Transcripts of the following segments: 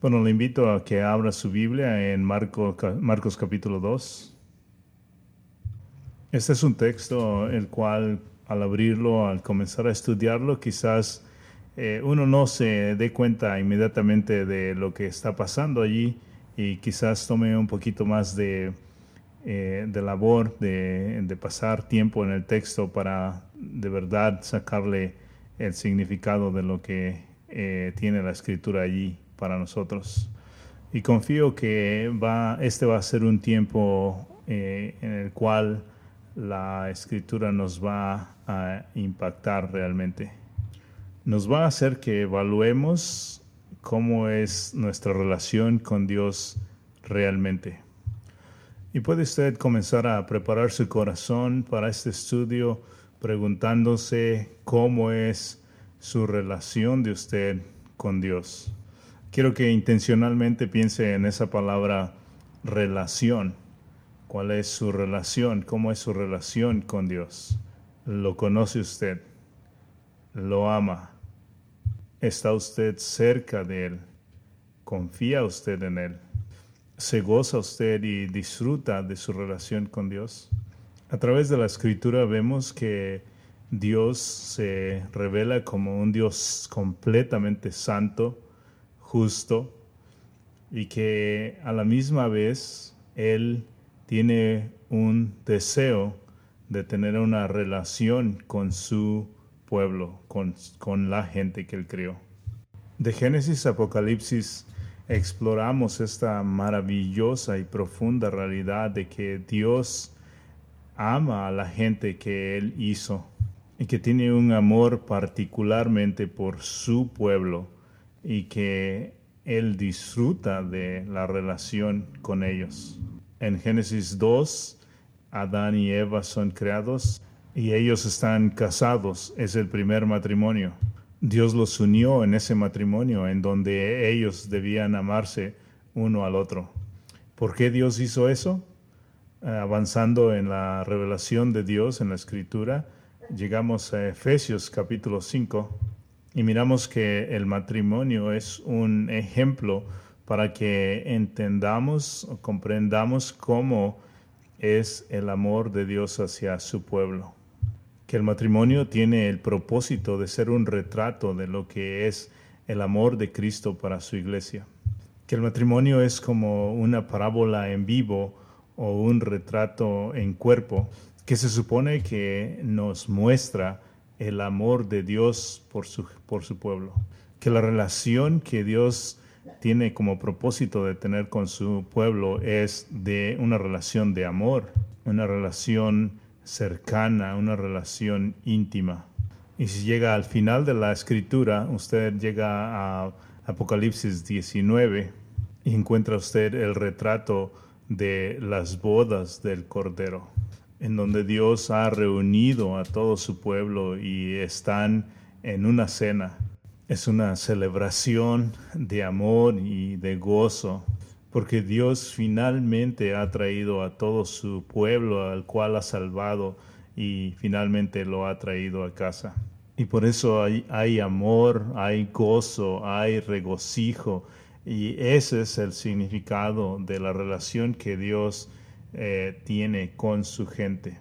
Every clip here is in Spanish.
Bueno, le invito a que abra su Biblia en Marcos capítulo 2. Este es un texto el cual al abrirlo, al comenzar a estudiarlo, quizás eh, uno no se dé cuenta inmediatamente de lo que está pasando allí y quizás tome un poquito más de, eh, de labor de, de, pasar tiempo en el texto para de verdad sacarle el significado de lo que eh, tiene la escritura allí para nosotros. Y confío que este va a ser un tiempo eh, en el cual la escritura nos va a impactar realmente. Nos va a hacer que evaluemos cómo es nuestra relación con Dios realmente. Y puede usted comenzar a preparar su corazón para este estudio preguntándose cómo es su relación de usted con Dios. Quiero que intencionalmente piense en esa palabra relación. ¿Cuál es su relación? ¿Cómo es su relación con Dios? ¿Lo conoce usted? ¿Lo ama? ¿Está usted cerca de Él? ¿Confía usted en Él? ¿Se goza usted y disfruta de su relación con Dios? A través de la escritura vemos que Dios se revela como un Dios completamente santo, justo y que a la misma vez Él tiene un deseo de tener una relación con su pueblo, con, con la gente que Él crió. De Génesis a Apocalipsis exploramos esta maravillosa y profunda realidad de que Dios ama a la gente que Él hizo y que tiene un amor particularmente por su pueblo y que Él disfruta de la relación con ellos. En Génesis 2, Adán y Eva son creados y ellos están casados, es el primer matrimonio. Dios los unió en ese matrimonio en donde ellos debían amarse uno al otro. ¿Por qué Dios hizo eso? Avanzando en la revelación de Dios en la escritura, llegamos a Efesios capítulo 5 y miramos que el matrimonio es un ejemplo para que entendamos o comprendamos cómo es el amor de Dios hacia su pueblo. Que el matrimonio tiene el propósito de ser un retrato de lo que es el amor de Cristo para su iglesia. Que el matrimonio es como una parábola en vivo o un retrato en cuerpo que se supone que nos muestra el amor de Dios por su, por su pueblo. Que la relación que Dios tiene como propósito de tener con su pueblo es de una relación de amor, una relación cercana, una relación íntima. Y si llega al final de la escritura, usted llega a Apocalipsis 19 y encuentra usted el retrato de las bodas del Cordero en donde Dios ha reunido a todo su pueblo y están en una cena. Es una celebración de amor y de gozo, porque Dios finalmente ha traído a todo su pueblo al cual ha salvado y finalmente lo ha traído a casa. Y por eso hay, hay amor, hay gozo, hay regocijo, y ese es el significado de la relación que Dios eh, tiene con su gente.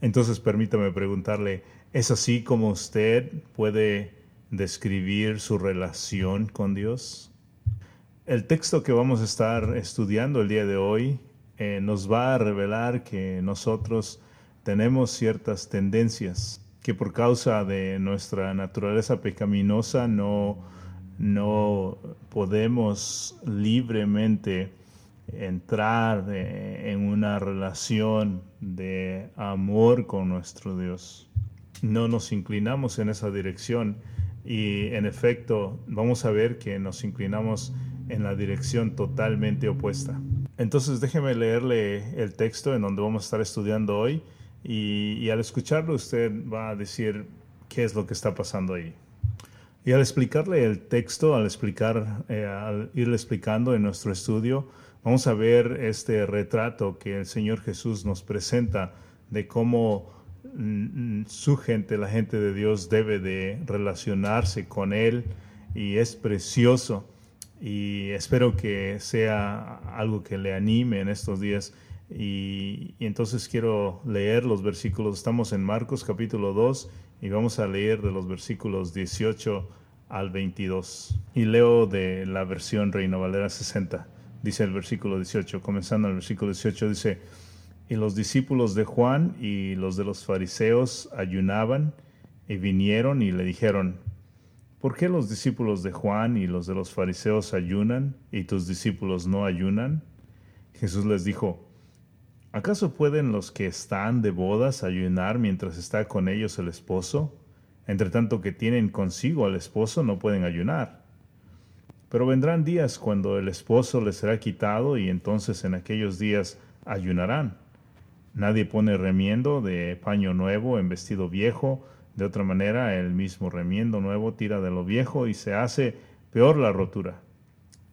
Entonces permítame preguntarle, ¿es así como usted puede describir su relación con Dios? El texto que vamos a estar estudiando el día de hoy eh, nos va a revelar que nosotros tenemos ciertas tendencias que por causa de nuestra naturaleza pecaminosa no, no podemos libremente entrar eh, en una relación de amor con nuestro Dios. No nos inclinamos en esa dirección y en efecto vamos a ver que nos inclinamos en la dirección totalmente opuesta. Entonces déjeme leerle el texto en donde vamos a estar estudiando hoy y, al escucharlo usted va a decir qué es lo que está pasando ahí. Y al explicarle el texto, al explicar, eh, al irle explicando en nuestro estudio, Vamos a ver este retrato que el Señor Jesús nos presenta de cómo mm, su gente, la gente de Dios, debe de relacionarse con Él y es precioso y espero que sea algo que le anime en estos días. Y, y, entonces quiero leer los versículos. Estamos en Marcos capítulo 2 y vamos a leer de los versículos 18 al 22. Y leo de la versión Reina Valera 60. Dice el versículo 18, comenzando el versículo 18, dice, y los discípulos de Juan y los de los fariseos ayunaban y vinieron y le dijeron, ¿por qué los discípulos de Juan y los de los fariseos ayunan y tus discípulos no ayunan? Jesús les dijo, ¿acaso pueden los que están de bodas ayunar mientras está con ellos el esposo? Entre tanto que tienen consigo al esposo no pueden ayunar. Pero vendrán días cuando el esposo les será quitado y entonces en aquellos días ayunarán. Nadie pone remiendo de paño nuevo en vestido viejo, de otra manera el mismo remiendo nuevo tira de lo viejo y se hace peor la rotura.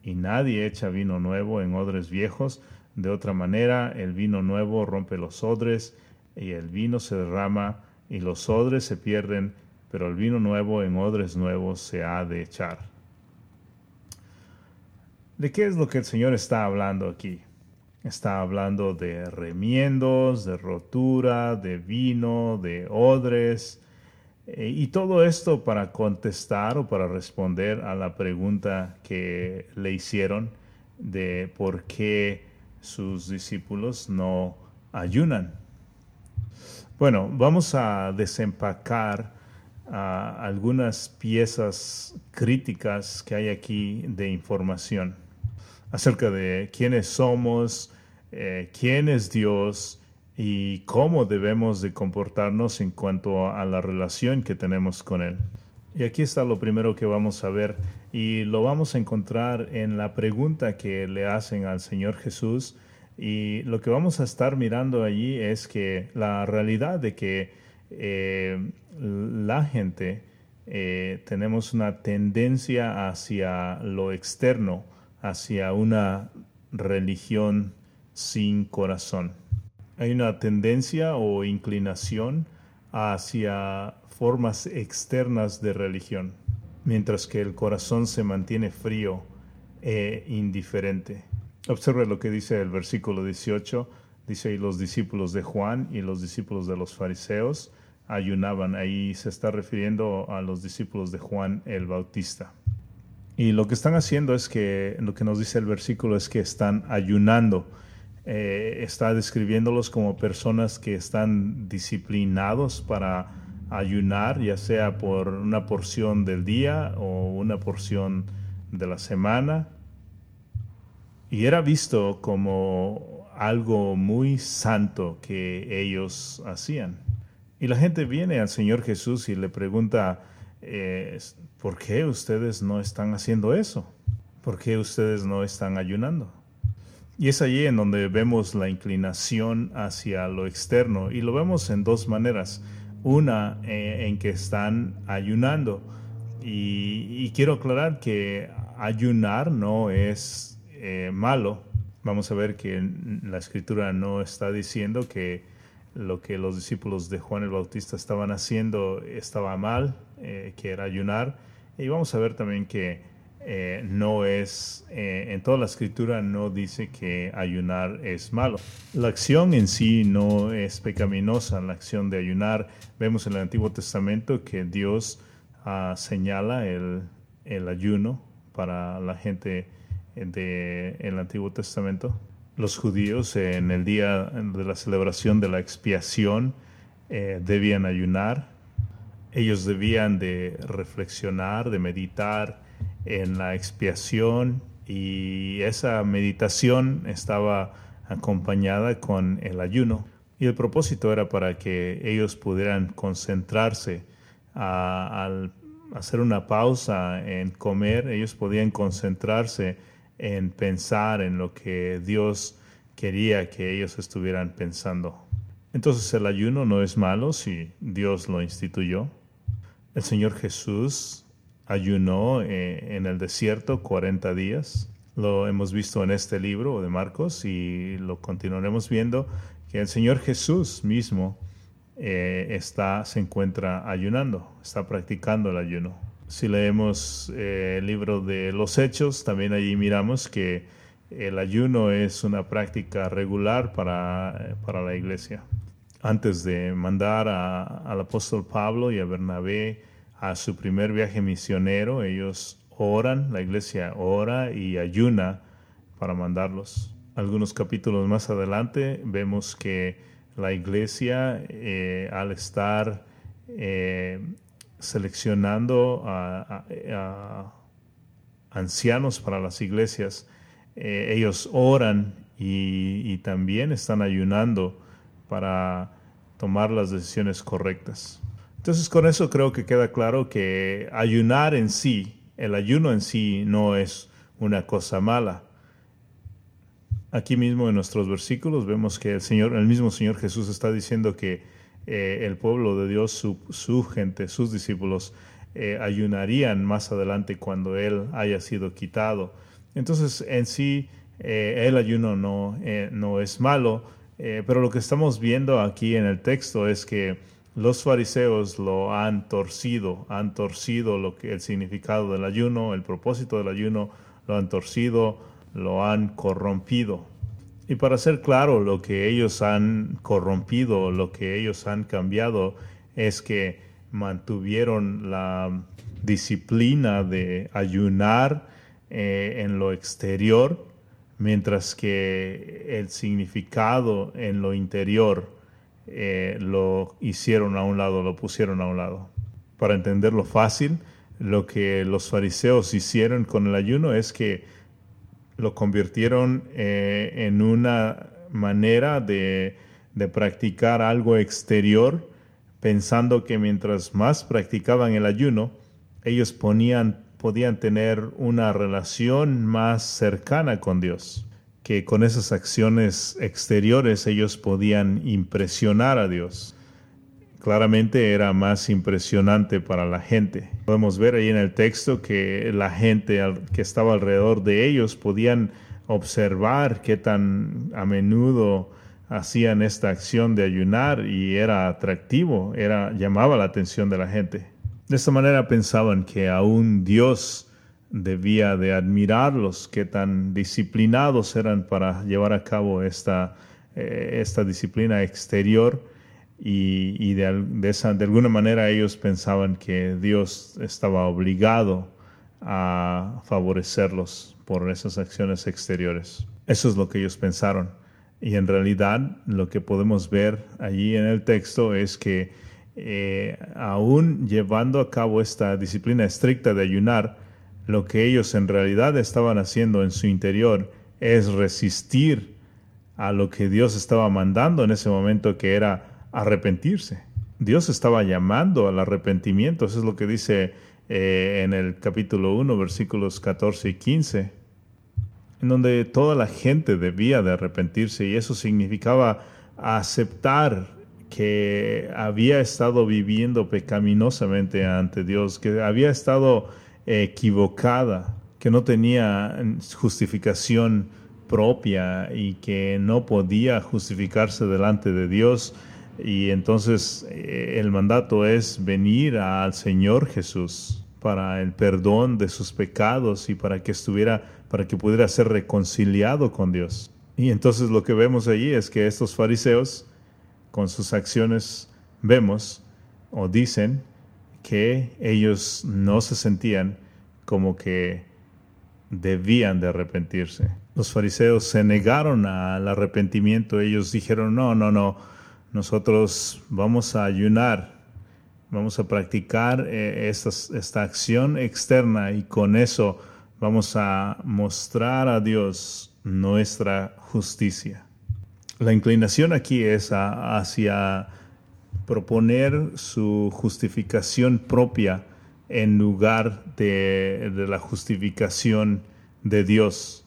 Y nadie echa vino nuevo en odres viejos, de otra manera el vino nuevo rompe los odres y el vino se derrama y los odres se pierden pero el vino nuevo en odres nuevos se ha de echar. ¿De qué es lo que el Señor está hablando aquí? Está hablando de remiendos, de rotura, de vino, de odres, eh, y todo esto para contestar o para responder a la pregunta que le hicieron de por qué sus discípulos no ayunan. Bueno, vamos a desempacar algunas piezas críticas que hay aquí de información acerca de quiénes somos, eh, quién es Dios y cómo debemos de comportarnos en cuanto a la relación que tenemos con Él. Y aquí está lo primero que vamos a ver y lo vamos a encontrar en la pregunta que le hacen al Señor Jesús y lo que vamos a estar mirando allí es que la realidad de que eh, la gente eh, tenemos una tendencia hacia lo externo, hacia una religión sin corazón. Hay una tendencia o inclinación hacia formas externas de religión, mientras que el corazón se mantiene frío e indiferente. Observe lo que dice el versículo 18. Dice, y los discípulos de Juan y los discípulos de los fariseos ayunaban. Ahí se está refiriendo a los discípulos de Juan el Bautista. Y lo que están haciendo es que, lo que nos dice el versículo es que están ayunando. Eh, está describiéndolos como personas que están disciplinados para ayunar, ya sea por una porción del día o una porción de la semana. Y era visto como algo muy santo que ellos hacían. Y la gente viene al Señor Jesús y le pregunta, ¿por qué ustedes no están haciendo eso? ¿Por qué ustedes no están ayunando? Y es allí en donde vemos la inclinación hacia lo externo y lo vemos en dos maneras. Una eh, en que están ayunando. Y, quiero aclarar que ayunar no es eh, malo. Vamos a ver que la escritura no está diciendo que lo que los discípulos de Juan el Bautista estaban haciendo estaba mal, eh, que era ayunar. Y vamos a ver también que eh, no es, eh, en toda la escritura no dice que ayunar es malo. La acción en sí no es pecaminosa, la acción de ayunar. Vemos en el Antiguo Testamento que Dios ah, señala el, ayuno para la gente del Antiguo Testamento los judíos en el día de la celebración de la expiación eh, debían ayunar. Ellos debían de reflexionar, de meditar en la expiación y esa meditación estaba acompañada con el ayuno. Y el propósito era para que ellos pudieran concentrarse al hacer una pausa en comer, ellos podían concentrarse en pensar en lo que Dios quería que ellos estuvieran pensando. Entonces el ayuno no es malo si Dios lo instituyó. El Señor Jesús ayunó eh, en el desierto 40 días. Lo hemos visto en este libro de Marcos y lo continuaremos viendo que el Señor Jesús mismo eh, está, se encuentra ayunando, está practicando el ayuno. Si leemos eh, el libro de los Hechos, también allí miramos que el ayuno es una práctica regular para, para la iglesia. Antes de mandar al apóstol Pablo y a Bernabé a su primer viaje misionero, ellos oran, la iglesia ora y ayuna para mandarlos. Algunos capítulos más adelante vemos que la iglesia, eh, al estar eh, seleccionando a, ancianos para las iglesias, eh, ellos oran y, también están ayunando para tomar las decisiones correctas. Entonces con eso creo que queda claro que ayunar en sí, el ayuno en sí no es una cosa mala. Aquí mismo en nuestros versículos vemos que el Señor, el mismo Señor Jesús está diciendo que eh, el pueblo de Dios, su, gente, sus discípulos, eh, ayunarían más adelante cuando Él haya sido quitado. Entonces, en sí, eh, el ayuno no, no es malo, pero lo que estamos viendo aquí en el texto es que los fariseos lo han torcido, han torcido lo que el significado del ayuno, el propósito del ayuno, lo han torcido, lo han corrompido. Y para ser claro, lo que ellos han corrompido, lo que ellos han cambiado, es que mantuvieron la disciplina de ayunar eh, en lo exterior, mientras que el significado en lo interior eh, lo hicieron a un lado, lo pusieron a un lado. Para entenderlo fácil, lo que los fariseos hicieron con el ayuno es que lo convirtieron eh, en una manera de, practicar algo exterior, pensando que mientras más practicaban el ayuno, ellos ponían, podían tener una relación más cercana con Dios, que con esas acciones exteriores ellos podían impresionar a Dios claramente era más impresionante para la gente. Podemos ver ahí en el texto que la gente que estaba alrededor de ellos podían observar qué tan a menudo hacían esta acción de ayunar y era atractivo, era llamaba la atención de la gente. De esta manera pensaban que aún Dios debía de admirarlos, qué tan disciplinados eran para llevar a cabo esta, eh, esta disciplina exterior y, de, esa, de alguna manera ellos pensaban que Dios estaba obligado a favorecerlos por esas acciones exteriores. Eso es lo que ellos pensaron. Y en realidad lo que podemos ver allí en el texto es que eh, aún llevando a cabo esta disciplina estricta de ayunar, lo que ellos en realidad estaban haciendo en su interior es resistir a lo que Dios estaba mandando en ese momento, que era arrepentirse. Dios estaba llamando al arrepentimiento, eso es lo que dice eh, en el capítulo 1, versículos 14 y 15, en donde toda la gente debía de arrepentirse y eso significaba aceptar que había estado viviendo pecaminosamente ante Dios, que había estado equivocada, que no tenía justificación propia y que no podía justificarse delante de Dios y entonces eh, el mandato es venir al Señor Jesús para el perdón de sus pecados y para que estuviera, para que pudiera ser reconciliado con Dios. Y entonces lo que vemos allí es que estos fariseos, con sus acciones, vemos o dicen que ellos no se sentían como que debían de arrepentirse. Los fariseos se negaron al arrepentimiento, ellos dijeron, no, no, no, nosotros vamos a ayunar, vamos a practicar eh, esta, acción externa y con eso vamos a mostrar a Dios nuestra justicia. La inclinación aquí es hacia proponer su justificación propia en lugar de, la justificación de Dios.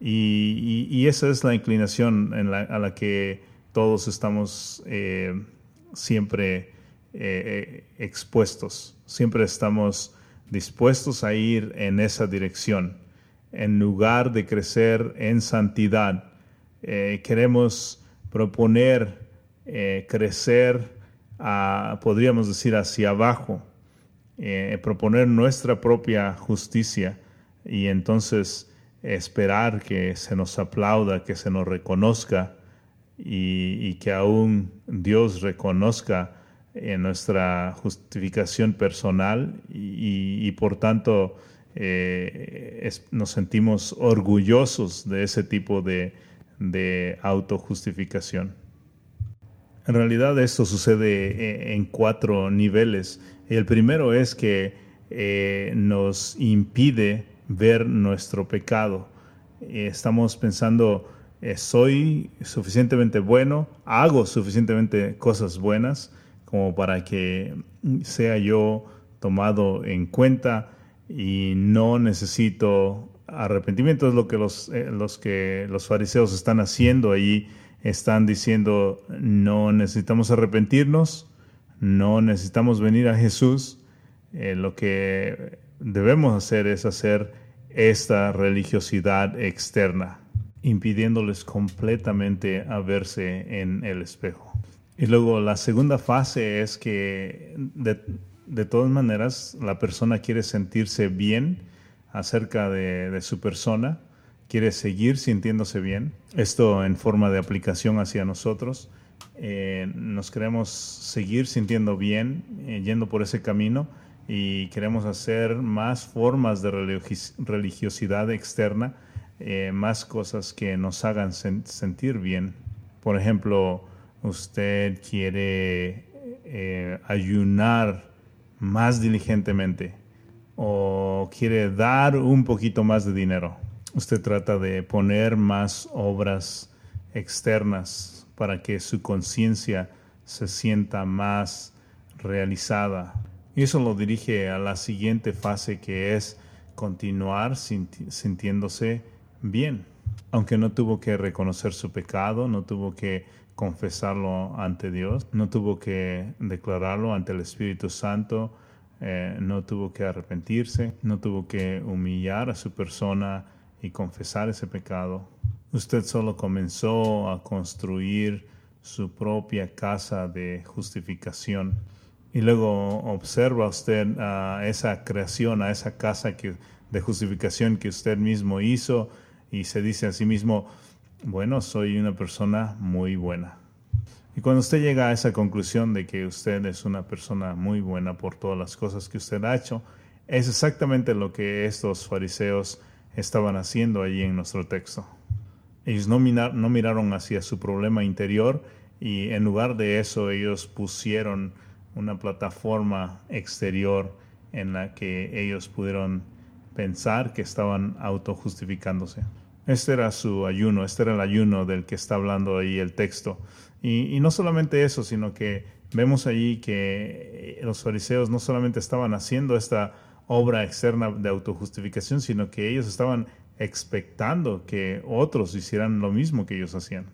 Y, esa es la inclinación a la que todos estamos eh, siempre eh, eh, expuestos, siempre estamos dispuestos a ir en esa dirección. En lugar de crecer en santidad, queremos proponer crecer, podríamos decir, hacia abajo, proponer nuestra propia justicia y entonces esperar que se nos aplauda, que se nos reconozca y, que aún Dios reconozca en nuestra justificación personal y, por tanto eh, nos sentimos orgullosos de ese tipo de, autojustificación. En realidad esto sucede eh, en cuatro niveles. El primero es que eh, nos impide ver nuestro pecado. Estamos pensando, soy suficientemente bueno, hago suficientemente cosas buenas como para que sea yo tomado en cuenta y no necesito arrepentimiento. Es lo que los, eh, los, que los fariseos están haciendo allí. Están diciendo, no necesitamos arrepentirnos, no necesitamos venir a Jesús. Eh, lo que debemos hacer es hacer esta religiosidad externa, impidiéndoles completamente a verse en el espejo. Y luego la segunda fase es que de, de todas maneras la persona quiere sentirse bien acerca de, su persona, quiere seguir sintiéndose bien. Esto en forma de aplicación hacia nosotros. Eh, nos queremos seguir sintiendo bien, eh, yendo por ese camino y queremos hacer más formas de religiosidad externa, eh, más cosas que nos hagan sentir bien. Por ejemplo, usted quiere ayunar más diligentemente o quiere dar un poquito más de dinero. Usted trata de poner más obras externas para que su conciencia se sienta más realizada. Y eso lo dirige a la siguiente fase que es continuar sintiéndose bien. Aunque no tuvo que reconocer su pecado, no tuvo que confesarlo ante Dios, no tuvo que declararlo ante el Espíritu Santo, eh, no tuvo que arrepentirse, no tuvo que humillar a su persona y confesar ese pecado. Usted solo comenzó a construir su propia casa de justificación. Y luego observa usted a esa creación, a esa casa de justificación que usted mismo hizo y se dice a sí mismo, bueno, soy una persona muy buena. Y cuando usted llega a esa conclusión de que usted es una persona muy buena por todas las cosas que usted ha hecho, es exactamente lo que estos fariseos estaban haciendo allí en nuestro texto. Ellos no, miraron hacia su problema interior y en lugar de eso ellos pusieron una plataforma exterior en la que ellos pudieron pensar que estaban autojustificándose. Este era su ayuno, este era el ayuno del que está hablando ahí el texto. Y, no solamente eso, sino que vemos allí que los fariseos no solamente estaban haciendo esta obra externa de autojustificación, sino que ellos estaban expectando que otros hicieran lo mismo que ellos hacían.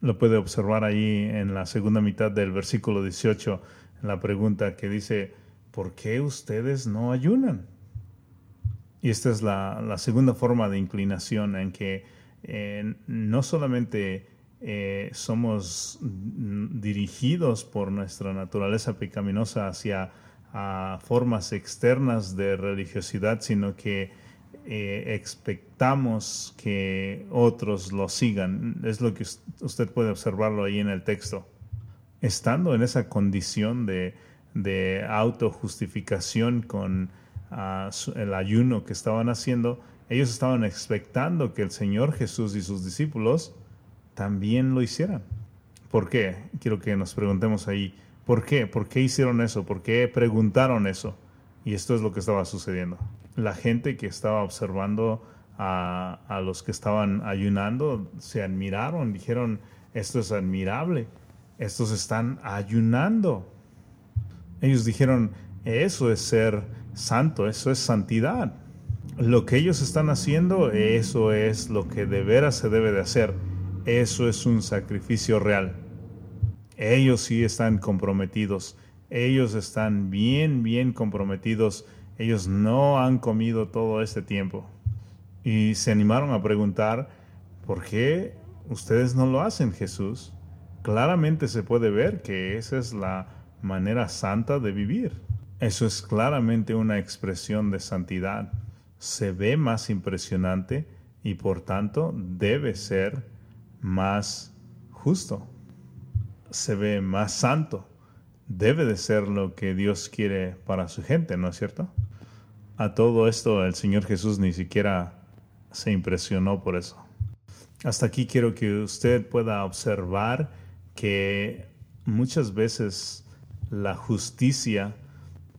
Lo puede observar ahí en la segunda mitad del versículo 18, en la pregunta que dice, ¿por qué ustedes no ayunan? Y esta es la, segunda forma de inclinación en que eh, no solamente eh, somos dirigidos por nuestra naturaleza pecaminosa hacia formas externas de religiosidad, sino que eh, expectamos que otros lo sigan. Es lo que usted puede observarlo ahí en el texto. Estando en esa condición de, de autojustificación con el ayuno que estaban haciendo, ellos estaban expectando que el Señor Jesús y sus discípulos también lo hicieran. ¿Por qué? Quiero que nos preguntemos ahí, ¿por qué? ¿Por qué hicieron eso? ¿Por qué preguntaron eso? Y esto es lo que estaba sucediendo. La gente que estaba observando a, a los que estaban ayunando se admiraron, dijeron, esto es admirable, estos están ayunando. Ellos dijeron, eso es ser santo, eso es santidad. Lo que ellos están haciendo, eso es lo que de veras se debe de hacer. Eso es un sacrificio real. Ellos sí están comprometidos. Ellos están bien, bien comprometidos. Ellos no han comido todo este tiempo. Y se animaron a preguntar, ¿por qué ustedes no lo hacen, Jesús? Claramente se puede ver que esa es la manera santa de vivir Eso es claramente una expresión de santidad. Se ve más impresionante y por tanto debe ser más justo. Se ve más santo. Debe de ser lo que Dios quiere para su gente, ¿no es cierto? A todo esto el Señor Jesús ni siquiera se impresionó por eso. Hasta aquí quiero que usted pueda observar que muchas veces la justicia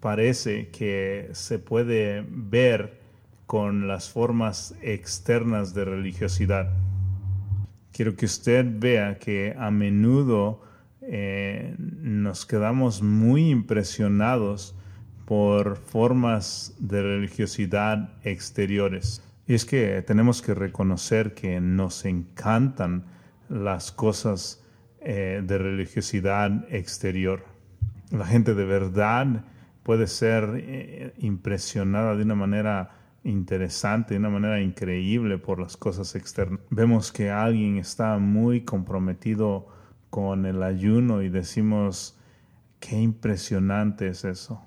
parece que se puede ver con las formas externas de religiosidad. Quiero que usted vea que a menudo eh, nos quedamos muy impresionados por formas de religiosidad exteriores. Y es que tenemos que reconocer que nos encantan las cosas eh, de religiosidad exterior. La gente de verdad puede ser eh, impresionada de una manera interesante, de una manera increíble por las cosas externas. Vemos que alguien está muy comprometido con el ayuno y decimos, qué impresionante es eso.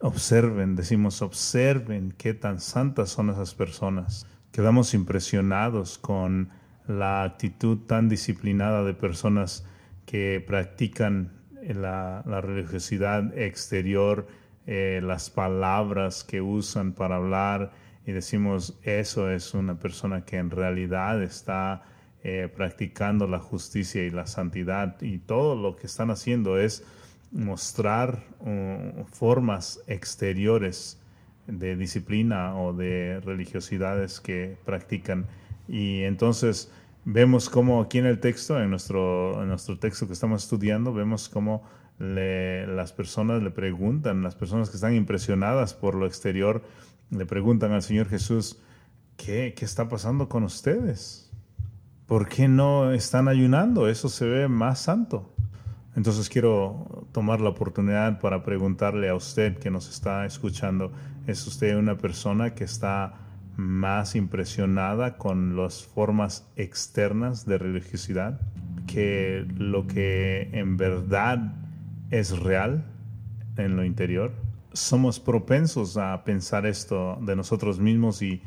Observen, decimos, observen qué tan santas son esas personas. Quedamos impresionados con la actitud tan disciplinada de personas que practican la, religiosidad exterior, eh, las palabras que usan para hablar y decimos, eso es una persona que en realidad está eh, practicando la justicia y la santidad y todo lo que están haciendo es mostrar uh, formas exteriores de disciplina o de religiosidades que practican. Y entonces vemos como aquí en el texto, en nuestro, en nuestro texto que estamos estudiando, vemos cómo las personas le preguntan, las personas que están impresionadas por lo exterior, le preguntan al Señor Jesús, ¿qué, qué está pasando con ustedes? ¿Por qué no están ayunando? Eso se ve más santo. Entonces quiero tomar la oportunidad para preguntarle a usted que nos está escuchando, ¿es usted una persona que está más impresionada con las formas externas de religiosidad que lo que en verdad es real en lo interior? Somos propensos a pensar esto de nosotros mismos y,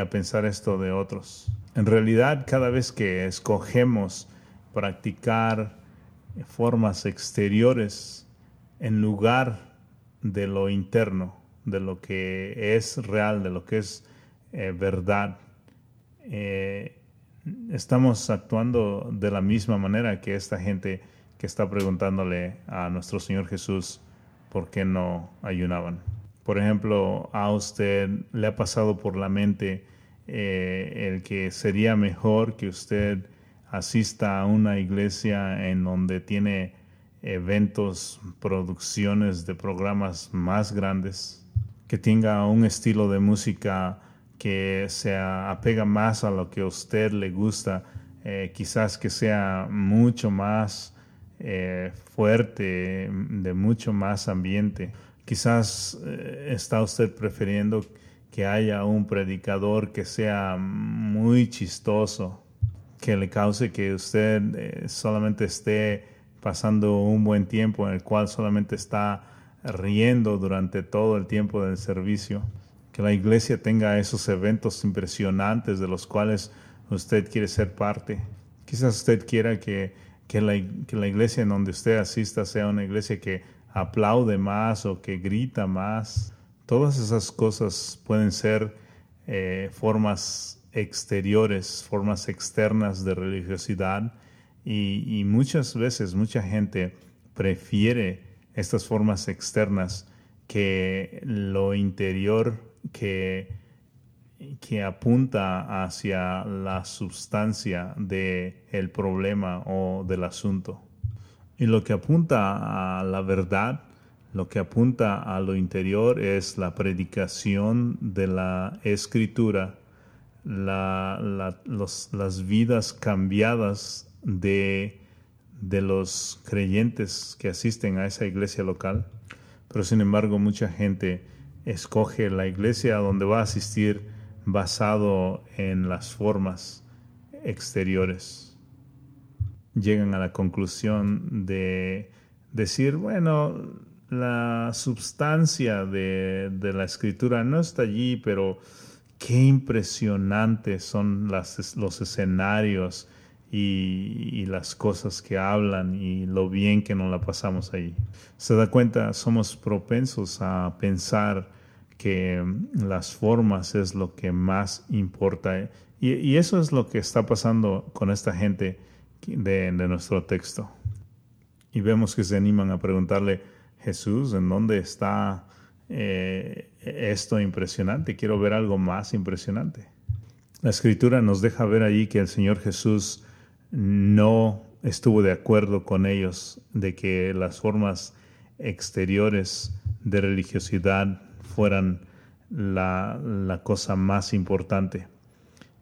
a pensar esto de otros. En realidad, cada vez que escogemos practicar formas exteriores en lugar de lo interno, de lo que es real, de lo que es eh, verdad. Eh, estamos actuando de la misma manera que esta gente que está preguntándole a nuestro Señor Jesús por qué no ayunaban. Por ejemplo, a usted le ha pasado por la mente eh, el que sería mejor que usted asista a una iglesia en donde tiene eventos, producciones de programas más grandes, que tenga un estilo de música que se apega más a lo que a usted le gusta, eh, quizás que sea mucho más eh, fuerte, de mucho más ambiente. Quizás eh, está usted prefiriendo que haya un predicador que sea muy chistoso, que le cause que usted eh, solamente esté pasando un buen tiempo en el cual solamente está riendo durante todo el tiempo del servicio. Que la iglesia tenga esos eventos impresionantes de los cuales usted quiere ser parte. Quizás usted quiera que, que, la, que la iglesia en donde usted asista sea una iglesia que aplaude más o que grita más. Todas esas cosas pueden ser eh, formas exteriores, formas externas de religiosidad y, muchas veces mucha gente prefiere estas formas externas que lo interior que, que apunta hacia la sustancia del el problema o del asunto. Y lo que apunta a la verdad, lo que apunta a lo interior es la predicación de la escritura la, las vidas cambiadas de, de los creyentes que asisten a esa iglesia local, pero sin embargo mucha gente escoge la iglesia donde va a asistir basado en las formas exteriores. Llegan a la conclusión de decir, bueno, la substancia de, la escritura no está allí, pero qué impresionantes son los escenarios y, las cosas que hablan y lo bien que nos la pasamos ahí. Se da cuenta, somos propensos a pensar que las formas es lo que más importa. Y, eso es lo que está pasando con esta gente de, nuestro texto. Y vemos que se animan a preguntarle, Jesús, ¿en dónde está eh, esto impresionante? Quiero ver algo más impresionante. La escritura nos deja ver allí que el Señor Jesús no estuvo de acuerdo con ellos de que las formas exteriores de religiosidad fueran la, cosa más importante.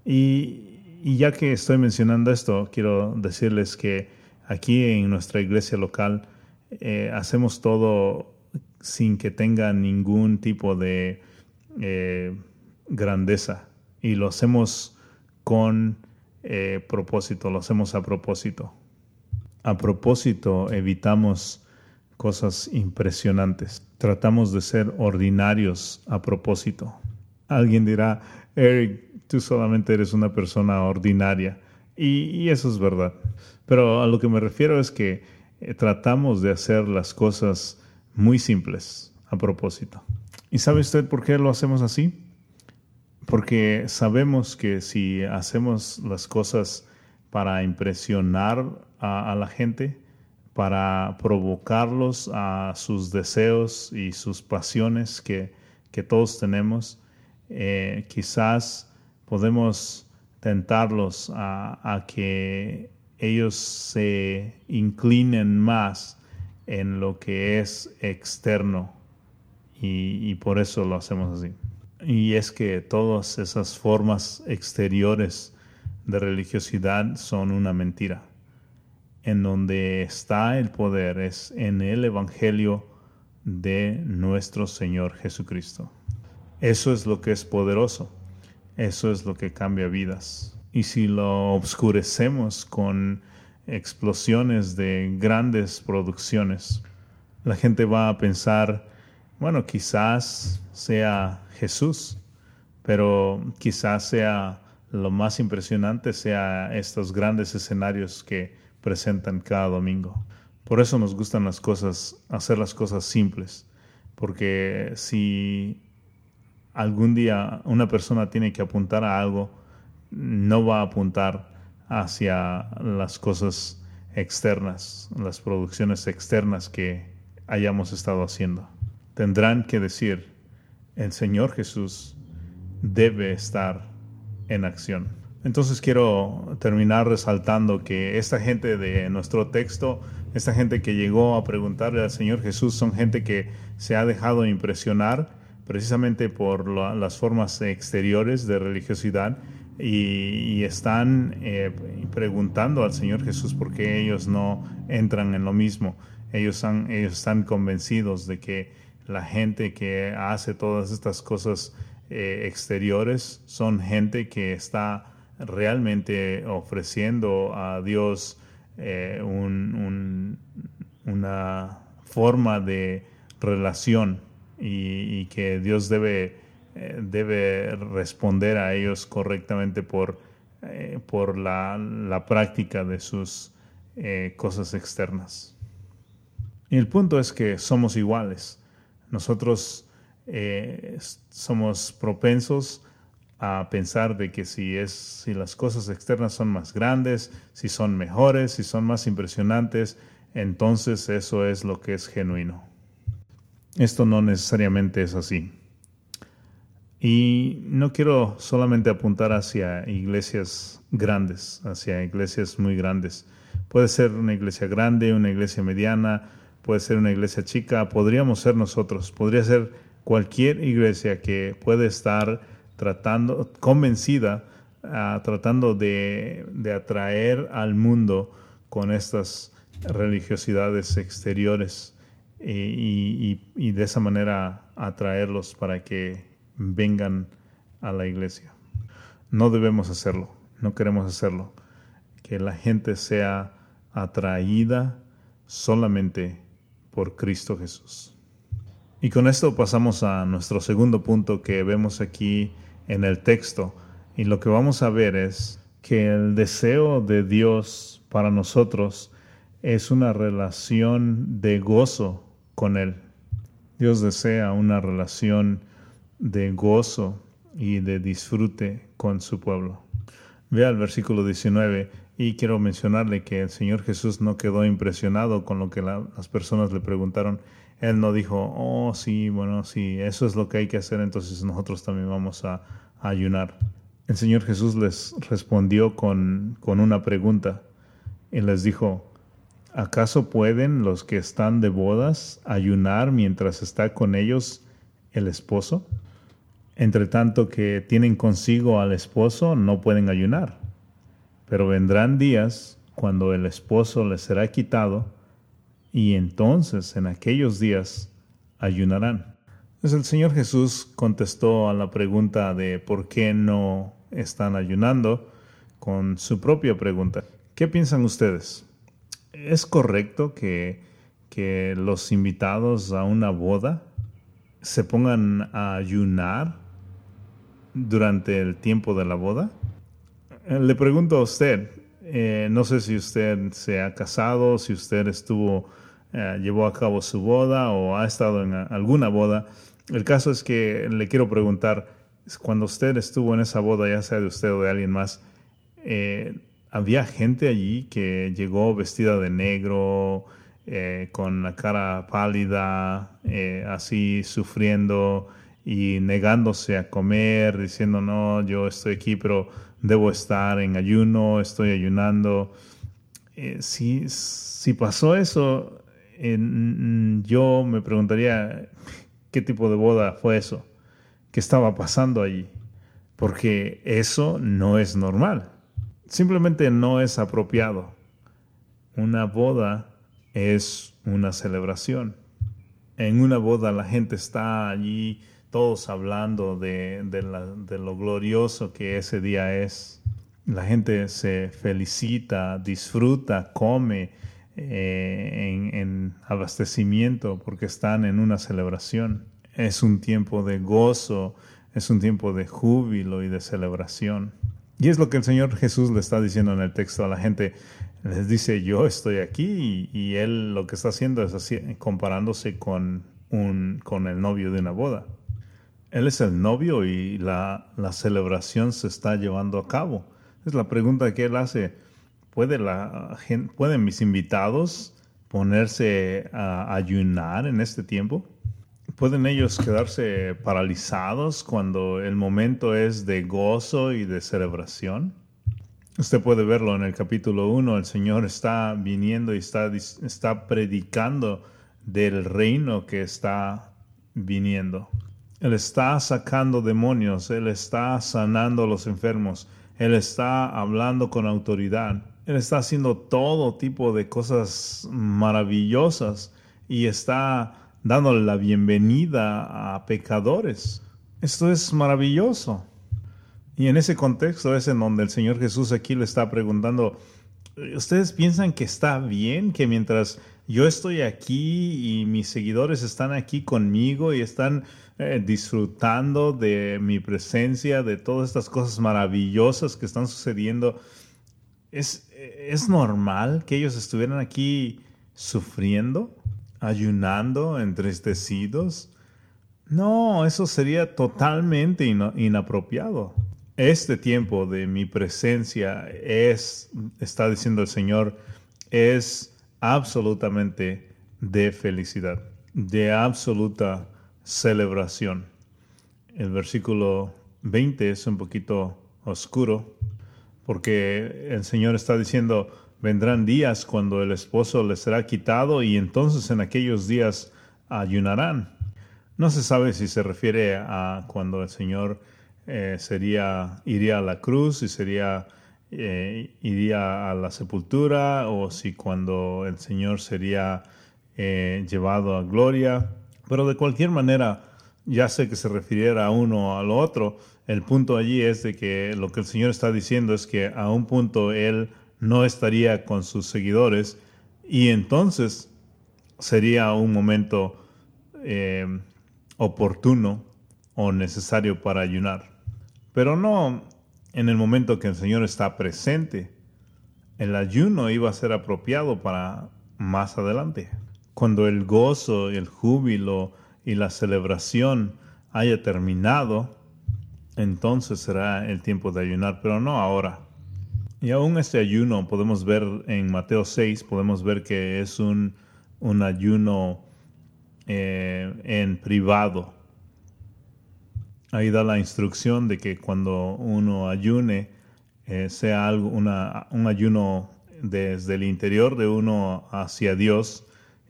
Y, ya que estoy mencionando esto, quiero decirles que aquí en nuestra iglesia local eh, hacemos todo sin que tenga ningún tipo de eh, grandeza y lo hacemos con eh, propósito, lo hacemos a propósito. A propósito, evitamos cosas impresionantes. Tratamos de ser ordinarios a propósito. Alguien dirá, Eric, tú solamente eres una persona ordinaria. Y, eso es verdad. Pero a lo que me refiero es que eh, tratamos de hacer las cosas muy simples a propósito. ¿Y sabe usted por qué lo hacemos así? porque sabemos que si hacemos las cosas para impresionar a, la gente, para provocarlos a sus deseos y sus pasiones que, todos tenemos, eh, quizás podemos tentarlos a, que ellos se inclinen más en lo que es externo y por eso lo hacemos así. Y es que todas esas formas exteriores de religiosidad son una mentira. En donde está el poder es en el Evangelio de nuestro Señor Jesucristo. Eso es lo que es poderoso. Eso es lo que cambia vidas. Y si lo obscurecemos con explosiones de grandes producciones, la gente va a pensar, bueno, quizás sea Jesús, pero quizás sea lo más impresionante sea estos grandes escenarios que presentan cada domingo. Por eso nos gustan las cosas, hacer las cosas simples, porque si algún día una persona tiene que apuntar a algo, no va a apuntar hacia las cosas externas, las producciones externas que hayamos estado haciendo. Tendrán que decir, el Señor Jesús debe estar en acción. Entonces quiero terminar resaltando que esta gente de nuestro texto, esta gente que llegó a preguntarle al Señor Jesús, son gente que se ha dejado impresionar precisamente por las formas exteriores de religiosidad y, están eh, preguntando al Señor Jesús por qué ellos no entran en lo mismo. Ellos, ellos están convencidos de que la gente que hace todas estas cosas eh, exteriores son gente que está realmente ofreciendo a Dios eh, una forma de relación y, que Dios debe, eh, debe responder a ellos correctamente por, por la, la, práctica de sus cosas externas. Y el punto es que somos iguales nosotros eh, somos propensos a pensar de que si, es, si las cosas externas son más grandes, si son mejores, si son más impresionantes, entonces eso es lo que es genuino. Esto no necesariamente es así. Y no quiero solamente apuntar hacia iglesias grandes, hacia iglesias muy grandes. Puede ser una iglesia grande, una iglesia mediana, puede ser una iglesia chica, podríamos ser nosotros, podría ser cualquier iglesia que puede estar tratando, convencida, ah, tratando de, atraer al mundo con estas religiosidades exteriores y, y, de esa manera atraerlos para que vengan a la iglesia. No debemos hacerlo, no queremos hacerlo. Que la gente sea atraída solamente por Cristo Jesús. Y con esto pasamos a nuestro segundo punto que vemos aquí en el texto. Y lo que vamos a ver es que el deseo de Dios para nosotros es una relación de gozo con Él. Dios desea una relación de gozo y de disfrute con su pueblo. Vea el versículo 19 y quiero mencionarle que el Señor Jesús no quedó impresionado con lo que las personas le preguntaron. Él no dijo, oh sí, bueno, sí, eso es lo que hay que hacer, entonces nosotros también vamos a, ayunar. El Señor Jesús les respondió con, con una pregunta y les dijo, ¿acaso pueden los que están de bodas ayunar mientras está con ellos el esposo? Entre tanto que tienen consigo al esposo, no pueden ayunar. Pero vendrán días cuando el esposo les será quitado, y entonces en aquellos días ayunarán. El Señor Jesús contestó a la pregunta de por qué no están ayunando con su propia pregunta. ¿Qué piensan ustedes? ¿Es correcto que, que los invitados a una boda se pongan a ayunar durante el tiempo de la boda? Le pregunto a usted, eh, no sé si usted se ha casado, si usted estuvo, eh, llevó a cabo su boda o ha estado en alguna boda. El caso es que le quiero preguntar, cuando usted estuvo en esa boda, ya sea de usted o de alguien más, había gente allí que llegó vestida de negro, con la cara pálida, así sufriendo, y negándose a comer, diciendo, no, yo estoy aquí, pero debo estar en ayuno, estoy ayunando. Eh, si, si, pasó eso, yo me preguntaría qué tipo de boda fue eso, qué estaba pasando allí, porque eso no es normal, simplemente no es apropiado. Una boda es una celebración. En una boda la gente está allí todos hablando de, lo glorioso que ese día es. La gente se felicita, disfruta, come eh, en, abastecimiento porque están en una celebración. Es un tiempo de gozo, es un tiempo de júbilo y de celebración. Y es lo que el Señor Jesús le está diciendo en el texto a la gente. Les dice, yo estoy aquí y, Él lo que está haciendo es comparándose con, con el novio de una boda. Él es el novio y la, celebración se está llevando a cabo. Es la pregunta que él hace. ¿Puede la, ¿Pueden mis invitados ponerse a ayunar en este tiempo? ¿Pueden ellos quedarse paralizados cuando el momento es de gozo y de celebración? Usted puede verlo en el capítulo 1, el Señor está viniendo y está, está predicando del reino que está viniendo. Él está sacando demonios, Él está sanando a los enfermos, Él está hablando con autoridad, Él está haciendo todo tipo de cosas maravillosas y está dándole la bienvenida a pecadores. Esto es maravilloso. Y en ese contexto es en donde el Señor Jesús aquí le está preguntando, ¿ustedes piensan que está bien que mientras yo estoy aquí y mis seguidores están aquí conmigo y están eh, disfrutando de mi presencia, de todas estas cosas maravillosas que están sucediendo. ¿Es, ¿Es normal que ellos estuvieran aquí sufriendo, ayunando, entristecidos? No, eso sería totalmente inapropiado. Este tiempo de mi presencia es, está diciendo el Señor, es absolutamente de felicidad, de absoluta celebración. El versículo 20 es un poquito oscuro porque el Señor está diciendo, vendrán días cuando el esposo les será quitado y entonces en aquellos días ayunarán. No se sabe si se refiere a cuando el Señor eh, sería, iría a la cruz y sería, eh, iría a la sepultura o si cuando el Señor sería eh, llevado a gloria. Pero de cualquier manera, ya sé que se refiriera a uno o a lo otro, el punto allí es de que lo que el Señor está diciendo es que a un punto Él no estaría con sus seguidores y entonces sería un momento eh, oportuno o necesario para ayunar, pero no en el momento que el Señor está presente. El ayuno iba a ser apropiado para más adelante, cuando el gozo, el júbilo y la celebración haya terminado, entonces será el tiempo de ayunar, pero no ahora. Y aún este ayuno podemos ver en Mateo 6, podemos ver que es un, un ayuno eh, en privado. Ahí da la instrucción de que cuando uno ayune, eh, sea algo, una, un ayuno desde el interior de uno hacia Dios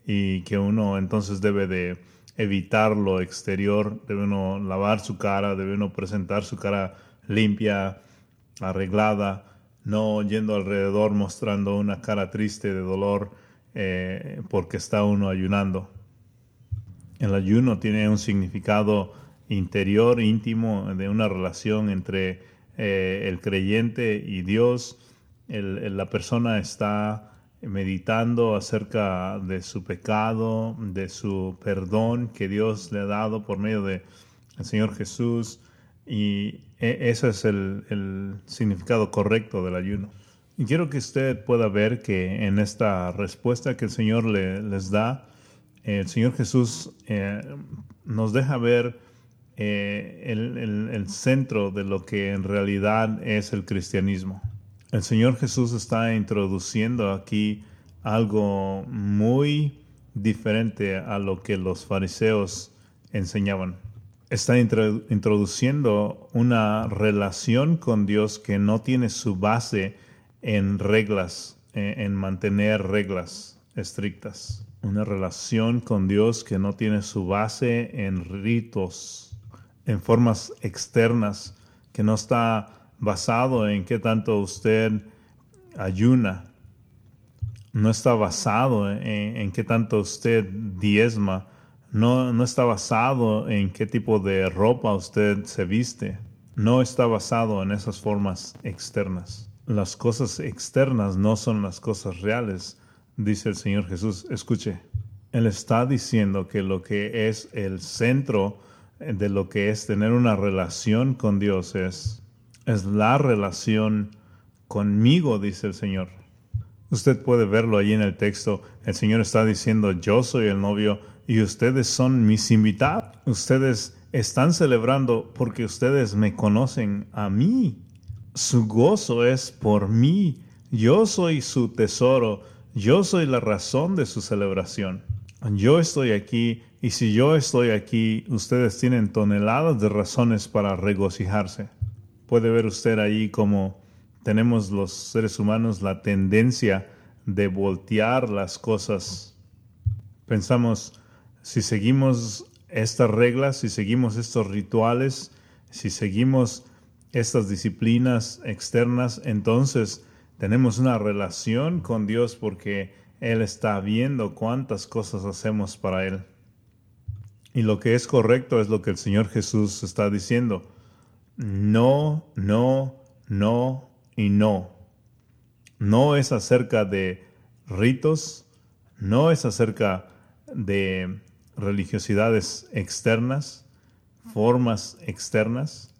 y que uno entonces debe de evitar lo exterior, debe uno lavar su cara, debe uno presentar su cara limpia, arreglada, no yendo alrededor mostrando una cara triste de dolor eh, porque está uno ayunando. El ayuno tiene un significado interior, íntimo, de una relación entre eh, el creyente y Dios. la persona está meditando acerca de su pecado, de su perdón que Dios le ha dado por medio del Señor Jesús. Y e, ese es el, significado correcto del ayuno. Y quiero que usted pueda ver que en esta respuesta que el Señor le, les da, el Señor Jesús eh, nos deja ver eh, el, centro de lo que en realidad es el cristianismo. El Señor Jesús está introduciendo aquí algo muy diferente a lo que los fariseos enseñaban. Está introduciendo una relación con Dios que no tiene su base en reglas, eh, en mantener reglas estrictas una relación con Dios que no tiene su base en ritos, en formas externas, que no está basado en qué tanto usted ayuna, no está basado en, qué tanto usted diezma, no, no está basado en qué tipo de ropa usted se viste, no está basado en esas formas externas. Las cosas externas no son las cosas reales dice el Señor Jesús. Escuche, Él está diciendo que lo que es el centro de lo que es tener una relación con Dios es, es la relación conmigo, dice el Señor. Usted puede verlo allí en el texto. El Señor está diciendo, yo soy el novio y ustedes son mis invitados. Ustedes están celebrando porque ustedes me conocen a mí. Su gozo es por mí. Yo soy su tesoro. Yo soy la razón de su celebración. Yo estoy aquí y si yo estoy aquí, ustedes tienen toneladas de razones para regocijarse. Puede ver usted ahí como tenemos los seres humanos la tendencia de voltear las cosas. Pensamos, si seguimos estas reglas, si seguimos estos rituales, si seguimos estas disciplinas externas, entonces tenemos una relación con Dios porque Él está viendo cuántas cosas hacemos para Él. Y lo que es correcto es lo que el Señor Jesús está diciendo. No, no, no y no. No es acerca de ritos, no es acerca de religiosidades externas, formas externas,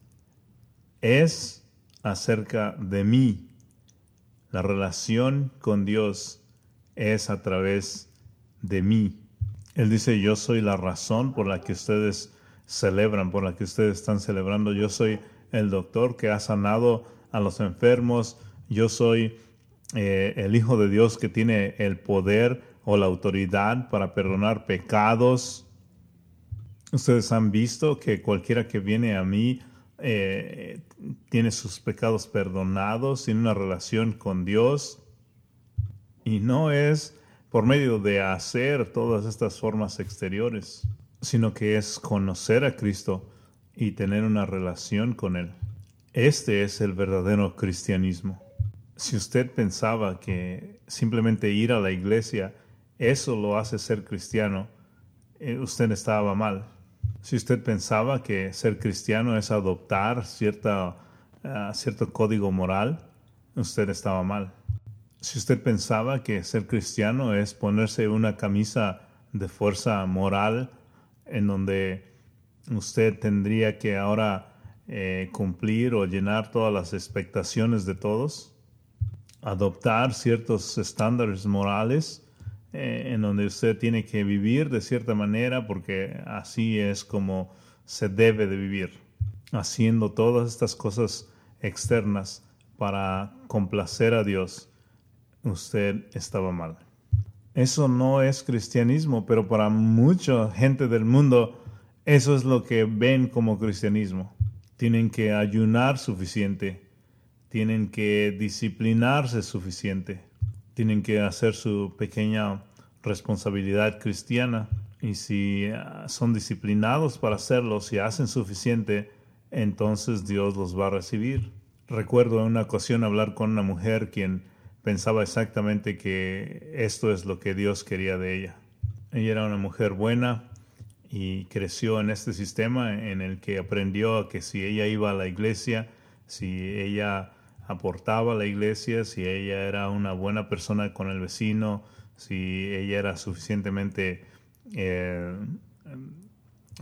es acerca de mí, la relación con Dios es a través de mí. Él dice, yo soy la razón por la que ustedes celebran, por la que ustedes están celebrando. Yo soy el doctor que ha sanado a los enfermos. Yo soy eh, el Hijo de Dios que tiene el poder o la autoridad para perdonar pecados. Ustedes han visto que cualquiera que viene a mí eh, tiene sus pecados perdonados, tiene una relación con Dios y no es por medio de hacer todas estas formas exteriores, sino que es conocer a Cristo y tener una relación con Él. Este es el verdadero cristianismo. Si usted pensaba que simplemente ir a la iglesia, eso lo hace ser cristiano, eh, usted estaba mal si usted pensaba que ser cristiano es adoptar cierta, ah, cierto código moral, usted estaba mal. Si usted pensaba que ser cristiano es ponerse una camisa de fuerza moral en donde usted tendría que ahora eh, cumplir o llenar todas las expectaciones de todos, adoptar ciertos estándares morales eh, en donde usted tiene que vivir de cierta manera porque así es como se debe de vivir, haciendo todas estas cosas externas para complacer a Dios, usted estaba mal. Eso no es cristianismo, pero para mucha gente del mundo eso es lo que ven como cristianismo. Tienen que ayunar suficiente, tienen que disciplinarse suficiente, tienen que hacer su pequeña responsabilidad cristiana y si ah, son disciplinados para hacerlo, si hacen suficiente, entonces Dios los va a recibir. Recuerdo en una ocasión hablar con una mujer quien pensaba exactamente que esto es lo que Dios quería de ella. Ella era una mujer buena y creció en este sistema en el que aprendió que si ella iba a la iglesia, si ella aportaba a la iglesia, si ella era una buena persona con el vecino, si ella era suficientemente eh,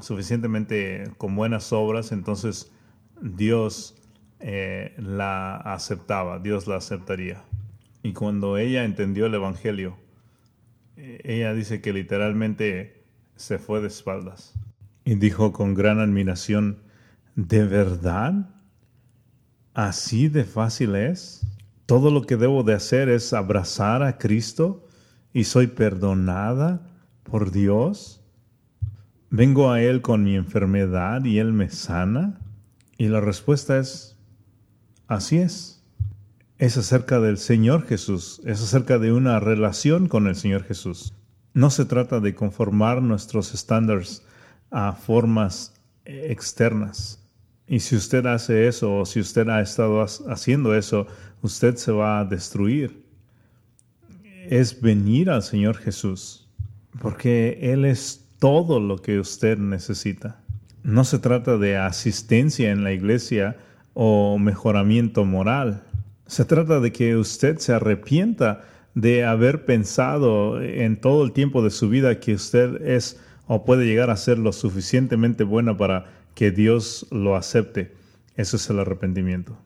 suficientemente con buenas obras, entonces Dios eh, la aceptaba, Dios la aceptaría. Y cuando ella entendió el Evangelio, eh, ella dice que literalmente se fue de espaldas. Y dijo con gran admiración, ¿de verdad? ¿Así de fácil es? Todo lo que debo de hacer es abrazar a Cristo y soy perdonada por Dios. Vengo a Él con mi enfermedad y Él me sana. Y la respuesta es, así es es acerca del Señor Jesús, es acerca de una relación con el Señor Jesús. No se trata de conformar nuestros estándares a formas externas. Y si usted hace eso o si usted ha estado haciendo eso, usted se va a destruir. Es venir al Señor Jesús, porque Él es todo lo que usted necesita. No se trata de asistencia en la iglesia o mejoramiento moral se trata de que usted se arrepienta de haber pensado en todo el tiempo de su vida que usted es o puede llegar a ser lo suficientemente buena para que Dios lo acepte. Eso es el arrepentimiento.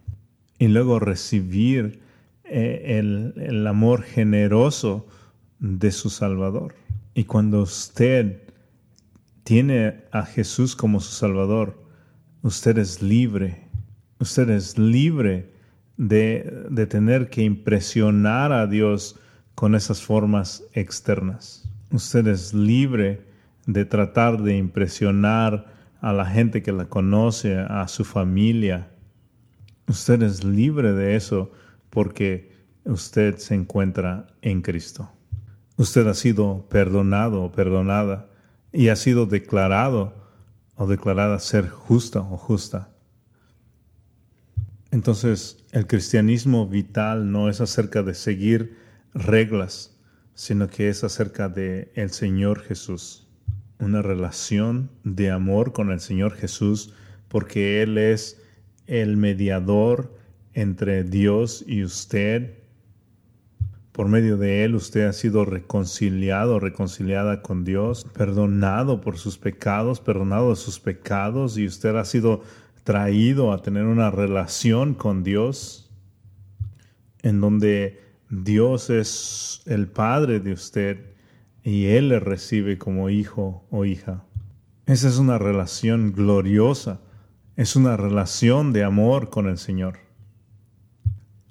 Y luego recibir eh, el, el amor generoso de su Salvador. Y cuando usted tiene a Jesús como su Salvador, usted es libre. Usted es libre de, tener que impresionar a Dios con esas formas externas. Usted es libre de tratar de impresionar a la gente que la conoce, a su familia. Usted es libre de eso porque usted se encuentra en Cristo. Usted ha sido perdonado o perdonada y ha sido declarado o declarada ser justa o justa. Entonces, el cristianismo vital no es acerca de seguir reglas, sino que es acerca de el Señor Jesús. Una relación de amor con el Señor Jesús, porque Él es el mediador entre Dios y usted. Por medio de Él usted ha sido reconciliado, reconciliada con Dios, perdonado por sus pecados, perdonado de sus pecados y usted ha sido traído a tener una relación con Dios, en donde Dios es el Padre de usted y Él le recibe como hijo o hija. Esa es una relación gloriosa, es una relación de amor con el Señor.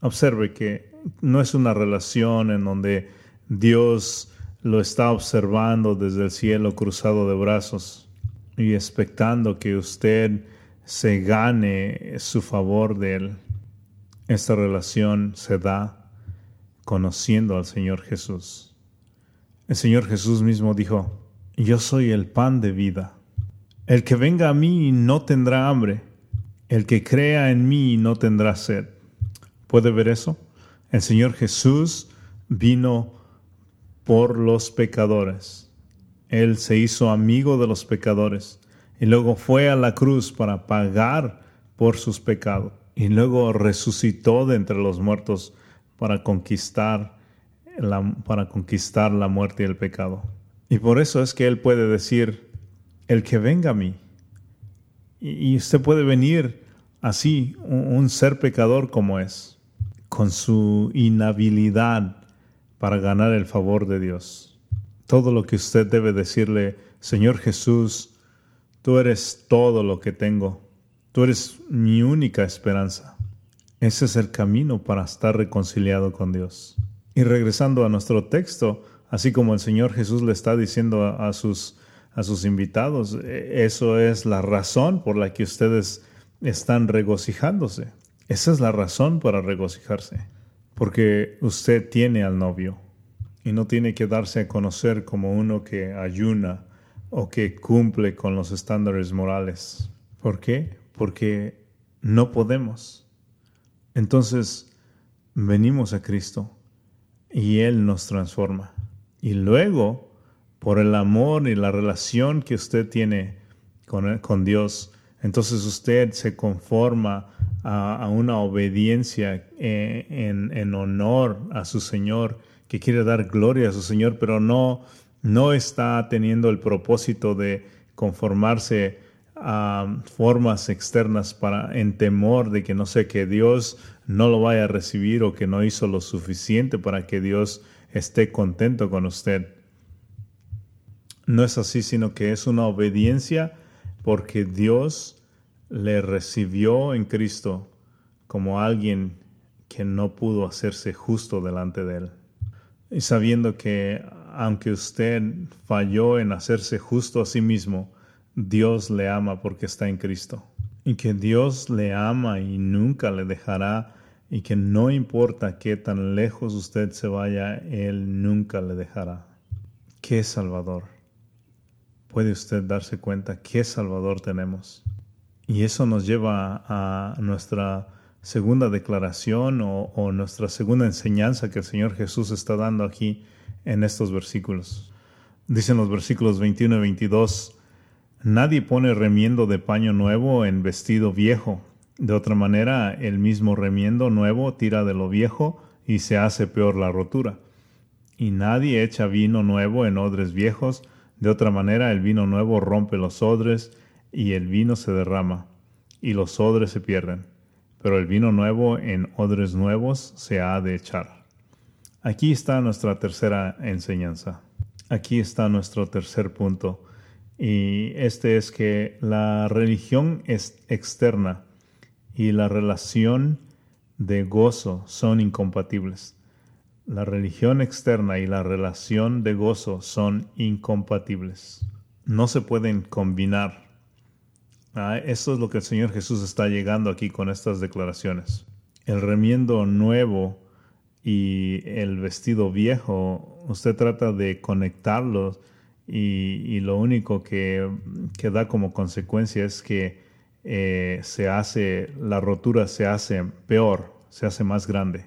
Observe que no es una relación en donde Dios lo está observando desde el cielo cruzado de brazos y expectando que usted se gane su favor de Él. Esta relación se da conociendo al Señor Jesús. El Señor Jesús mismo dijo, yo soy el pan de vida. El que venga a mí no tendrá hambre. El que crea en mí no tendrá sed. ¿Puede ver eso? El Señor Jesús vino por los pecadores. Él se hizo amigo de los pecadores y luego fue a la cruz para pagar por sus pecados y luego resucitó de entre los muertos para conquistar la, para conquistar la muerte y el pecado. Y por eso es que Él puede decir, el que venga a mí, Y usted puede venir así, un ser pecador como es, con su inhabilidad para ganar el favor de Dios. Todo lo que usted debe decirle, Señor Jesús, tú eres todo lo que tengo, tú eres mi única esperanza. Ese es el camino para estar reconciliado con Dios. Y regresando a nuestro texto, así como el Señor Jesús le está diciendo a, sus, a sus invitados, e, eso es la razón por la que ustedes están regocijándose. Esa es la razón para regocijarse, porque usted tiene al novio y no tiene que darse a conocer como uno que ayuna o que cumple con los estándares morales. ¿Por qué? Porque no podemos. Entonces, venimos a Cristo y Él nos transforma. Y luego, por el amor y la relación que usted tiene con, con Dios, entonces usted se conforma a, una obediencia eh, en, en, honor a su Señor, que quiere dar gloria a su Señor, pero no, no está teniendo el propósito de conformarse a formas externas para en temor de que no sé que Dios no lo vaya a recibir o que no hizo lo suficiente para que Dios esté contento con usted. No es así, sino que es una obediencia porque Dios le recibió en Cristo como alguien que no pudo hacerse justo delante de él. Y sabiendo que aunque usted falló en hacerse justo a sí mismo, Dios le ama porque está en Cristo. Y que Dios le ama y nunca le dejará y que no importa qué tan lejos usted se vaya, Él nunca le dejará. ¿Qué Salvador? ¿Puede usted darse cuenta qué Salvador tenemos? Y eso nos lleva a nuestra segunda declaración o, o nuestra segunda enseñanza que el Señor Jesús está dando aquí en estos versículos. Dicen los versículos 21 y 22, Nadie pone remiendo de paño nuevo en vestido viejo de otra manera, el mismo remiendo nuevo tira de lo viejo y se hace peor la rotura. Y nadie echa vino nuevo en odres viejos, de otra manera el vino nuevo rompe los odres y el vino se derrama, y los odres se pierden. Pero el vino nuevo en odres nuevos se ha de echar. Aquí está nuestra tercera enseñanza. Aquí está nuestro tercer punto. Y este es que la religión es externa y la relación de gozo son incompatibles. La religión externa y la relación de gozo son incompatibles. No se pueden combinar. Ah, eso es lo que el Señor Jesús está llegando aquí con estas declaraciones. El remiendo nuevo y el vestido viejo, usted trata de conectarlos y, lo único que, que da como consecuencia es que eh, se hace, la rotura se hace peor, se hace más grande.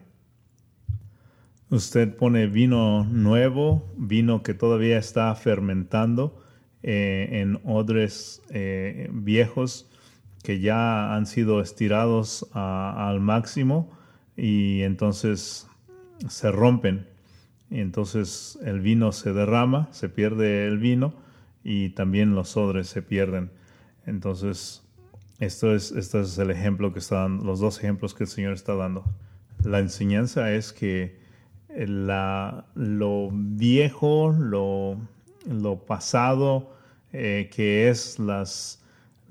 Usted pone vino nuevo, vino que todavía está fermentando eh, en odres eh, viejos que ya han sido estirados al máximo y entonces se rompen. Y entonces el vino se derrama, se pierde el vino y también los odres se pierden. Entonces esto es, es el ejemplo que está dando, los dos ejemplos que el Señor está dando. La enseñanza es que la, lo viejo, lo, lo pasado, eh, que es las,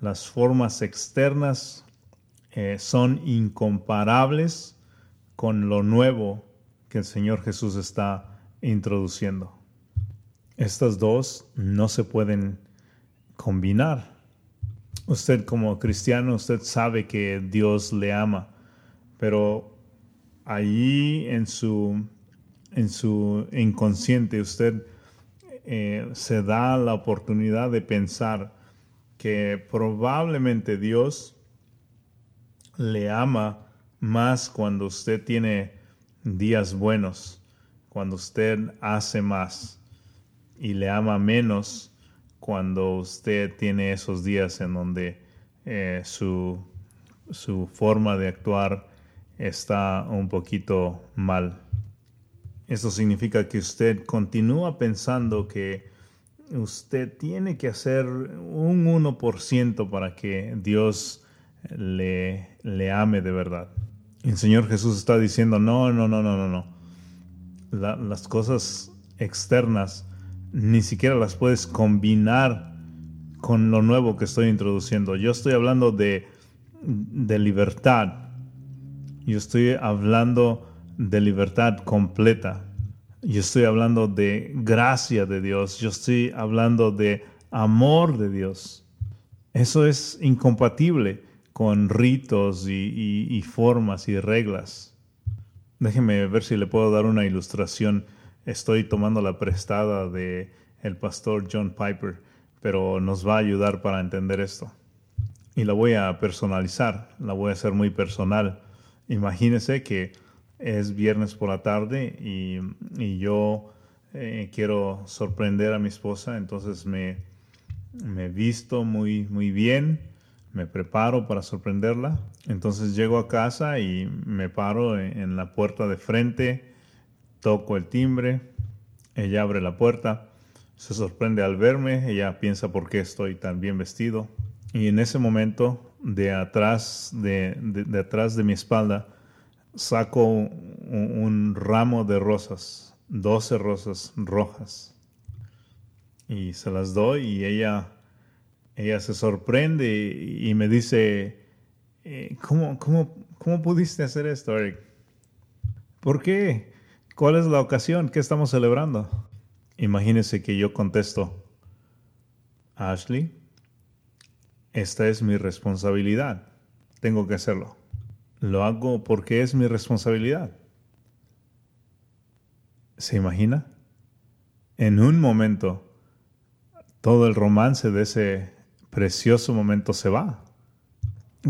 las formas externas, eh, son incomparables con lo nuevo que el Señor Jesús está introduciendo. Estas dos no se pueden combinar usted como cristiano, usted sabe que Dios le ama, pero allí en su, en su inconsciente usted eh, se da la oportunidad de pensar que probablemente Dios le ama más cuando usted tiene días buenos, cuando usted hace más y le ama menos cuando usted tiene esos días en donde eh, su, su forma de actuar está un poquito mal. Eso significa que usted continúa pensando que usted tiene que hacer un 1% para que Dios le, le ame de verdad. El Señor Jesús está diciendo, no, no, no, no, no, no. las cosas externas ni siquiera las puedes combinar con lo nuevo que estoy introduciendo. Yo estoy hablando de, de libertad. Yo estoy hablando de libertad completa. Yo estoy hablando de gracia de Dios. Yo estoy hablando de amor de Dios. Eso es incompatible con ritos y, formas y reglas. Déjeme ver si le puedo dar una ilustración. Estoy tomando la prestada de el pastor John Piper, pero nos va a ayudar para entender esto. Y la voy a personalizar, la voy a hacer muy personal. Imagínese que es viernes por la tarde y, yo eh, quiero sorprender a mi esposa, entonces me, me visto muy, muy bien, me preparo para sorprenderla. Entonces llego a casa y me paro en la puerta de frente, toco el timbre, ella abre la puerta, se sorprende al verme, ella piensa por qué estoy tan bien vestido. Y en ese momento, de atrás de, de atrás de mi espalda, saco un, ramo de rosas, 12 rosas rojas, y se las doy y ella, ella se sorprende y, me dice, eh, ¿cómo, cómo, cómo pudiste hacer esto, Eric? ¿Por qué? ¿Cuál es la ocasión? ¿Qué estamos celebrando? Imagínese que yo contesto, Ashley, esta es mi responsabilidad. Tengo que hacerlo. Lo hago porque es mi responsabilidad. ¿Se imagina? En un momento, todo el romance de ese precioso momento se va.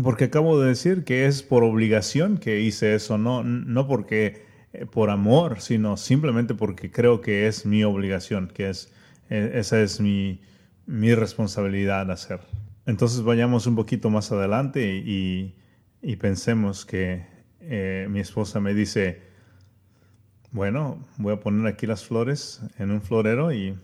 Porque acabo de decir que es por obligación que hice eso, no, no porque eh, por amor, sino simplemente porque creo que es mi obligación, que es, e, esa es mi, mi responsabilidad hacer. Entonces vayamos un poquito más adelante y, y pensemos que eh, mi esposa me dice, bueno, voy a poner aquí las flores en un florero y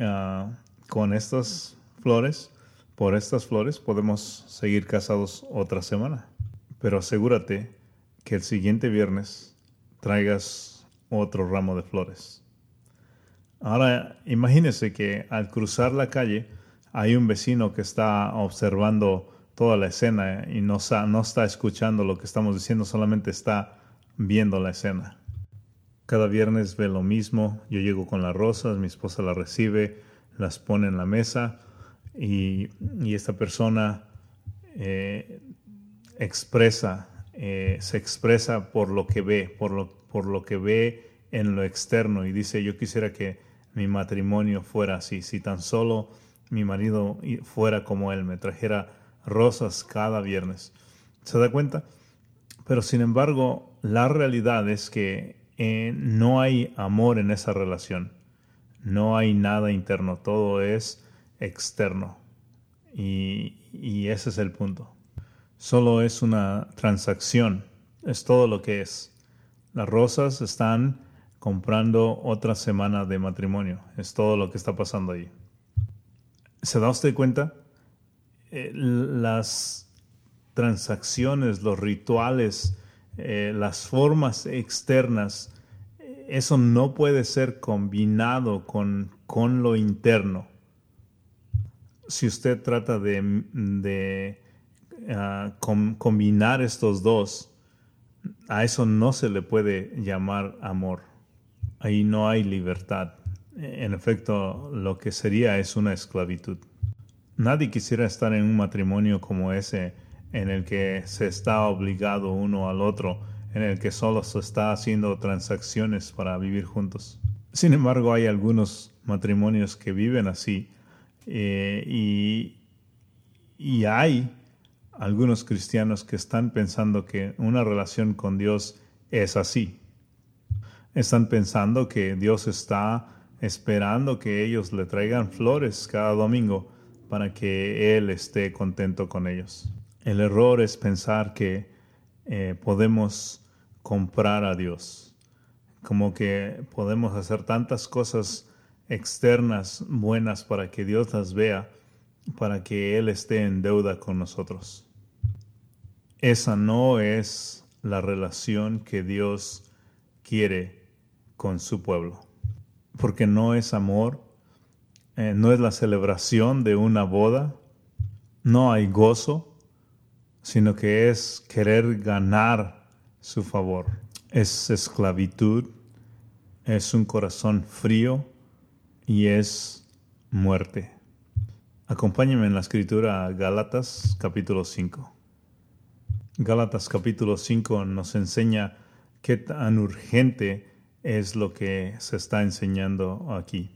ah, con estas flores, por estas flores, podemos seguir casados otra semana. Pero asegúrate que el siguiente viernes traigas otro ramo de flores. Ahora, imagínese que al cruzar la calle hay un vecino que está observando toda la escena y no, no está escuchando lo que estamos diciendo, solamente está viendo la escena. Cada viernes ve lo mismo, yo llego con las rosas, mi esposa las recibe, las pone en la mesa y, esta persona eh, expresa, eh, se expresa por lo que ve, por lo, por lo que ve en lo externo y dice, yo quisiera que mi matrimonio fuera así, si tan solo mi marido fuera como él, me trajera rosas cada viernes. ¿Se da cuenta? Pero sin embargo, la realidad es que eh, no hay amor en esa relación. No hay nada interno, todo es externo. Y, y ese es el punto. Solo es una transacción, es todo lo que es. Las rosas están comprando otra semana de matrimonio, es todo lo que está pasando ahí. ¿Se da usted cuenta? Eh, las transacciones, los rituales, eh, las formas externas, eso no puede ser combinado con, con lo interno. Si usted trata de, ah, combinar estos dos, a eso no se le puede llamar amor. Ahí no hay libertad. En efecto, lo que sería es una esclavitud. Nadie quisiera estar en un matrimonio como ese, en el que se está obligado uno al otro, en el que solo se está haciendo transacciones para vivir juntos. Sin embargo, hay algunos matrimonios que viven así eh, y, hay algunos cristianos que están pensando que una relación con Dios es así. Están pensando que Dios está esperando que ellos le traigan flores cada domingo para que Él esté contento con ellos. El error es pensar que eh, podemos comprar a Dios, como que podemos hacer tantas cosas externas buenas para que Dios las vea, para que Él esté en deuda con nosotros. Esa no es la relación que Dios quiere con su pueblo, porque no es amor, eh, no es la celebración de una boda, no hay gozo, sino que es querer ganar su favor. Es esclavitud, es un corazón frío y es muerte. Acompáñenme en la escritura Gálatas capítulo 5. Gálatas capítulo 5 nos enseña qué tan urgente es lo que se está enseñando aquí.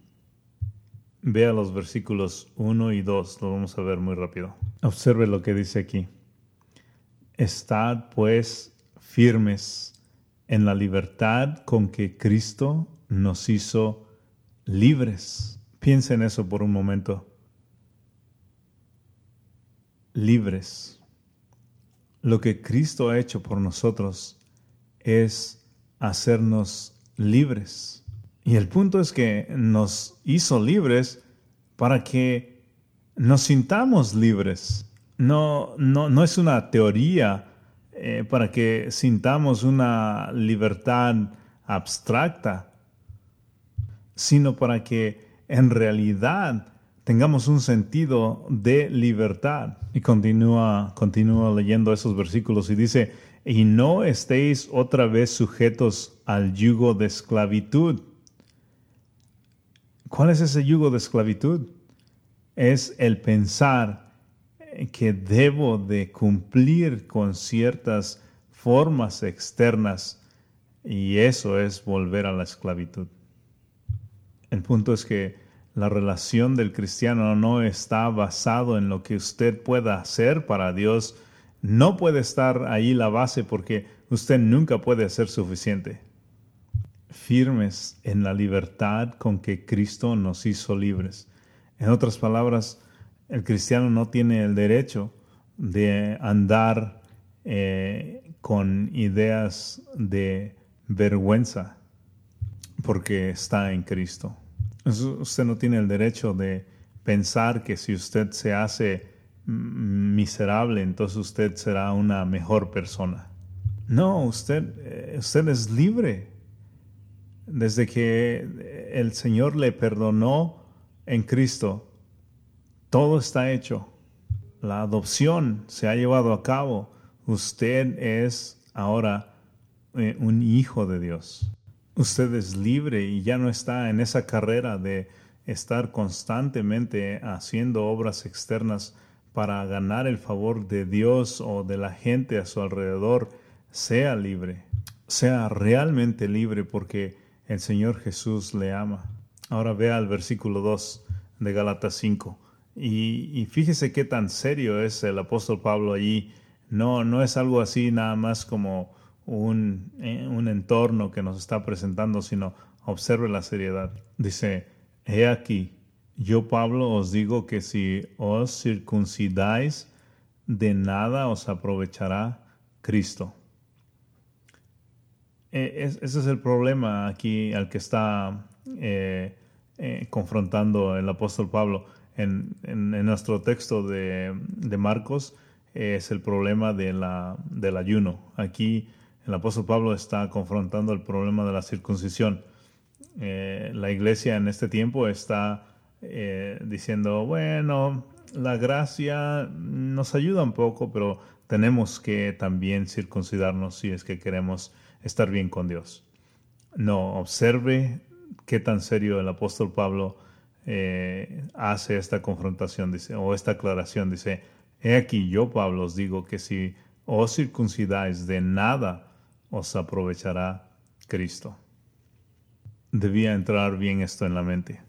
Vea los versículos 1 y 2, lo vamos a ver muy rápido. Observe lo que dice aquí. Estad pues firmes en la libertad con que Cristo nos hizo libres. Piensa en eso por un momento. Libres. Lo que Cristo ha hecho por nosotros es hacernos libres. Y el punto es que nos hizo libres para que nos sintamos libres. No, no, no es una teoría eh, para que sintamos una libertad abstracta, sino para que en realidad tengamos un sentido de libertad. Y continúa, leyendo esos versículos y dice, y no estéis otra vez sujetos al yugo de esclavitud. ¿Cuál es ese yugo de esclavitud? Es el pensar que debo de cumplir con ciertas formas externas y eso es volver a la esclavitud. El punto es que la relación del cristiano no está basado en lo que usted pueda hacer para Dios. No puede estar ahí la base porque usted nunca puede ser suficiente. Firmes en la libertad con que Cristo nos hizo libres. En otras palabras, el cristiano no tiene el derecho de andar eh, con ideas de vergüenza porque está en Cristo. Usted no tiene el derecho de pensar que si usted se hace miserable, entonces usted será una mejor persona. No, usted, eh, usted es libre. Desde que el Señor le perdonó en Cristo, todo está hecho. La adopción se ha llevado a cabo. Usted es ahora eh, un hijo de Dios usted es libre y ya no está en esa carrera de estar constantemente haciendo obras externas para ganar el favor de Dios o de la gente a su alrededor, sea libre, sea realmente libre porque el Señor Jesús le ama. Ahora vea el versículo 2 de Galatas 5 y, y, fíjese qué tan serio es el apóstol Pablo allí. No, no es algo así nada más como un, eh, un entorno que nos está presentando, sino observe la seriedad. Dice, he aquí, yo Pablo os digo que si os circuncidáis, de nada os aprovechará Cristo. E, ese es el problema aquí al que está eh, eh, confrontando el apóstol Pablo. En, nuestro texto de, Marcos es el problema de la, del ayuno. Aquí el apóstol Pablo está confrontando el problema de la circuncisión. Eh, la iglesia en este tiempo está eh, diciendo, bueno, la gracia nos ayuda un poco, pero tenemos que también circuncidarnos si es que queremos estar bien con Dios. No, observe qué tan serio el apóstol Pablo eh, hace esta confrontación dice, o esta aclaración. Dice, he aquí yo, Pablo, os digo que si os circuncidáis de nada os aprovechará Cristo. Debía entrar bien esto en la mente.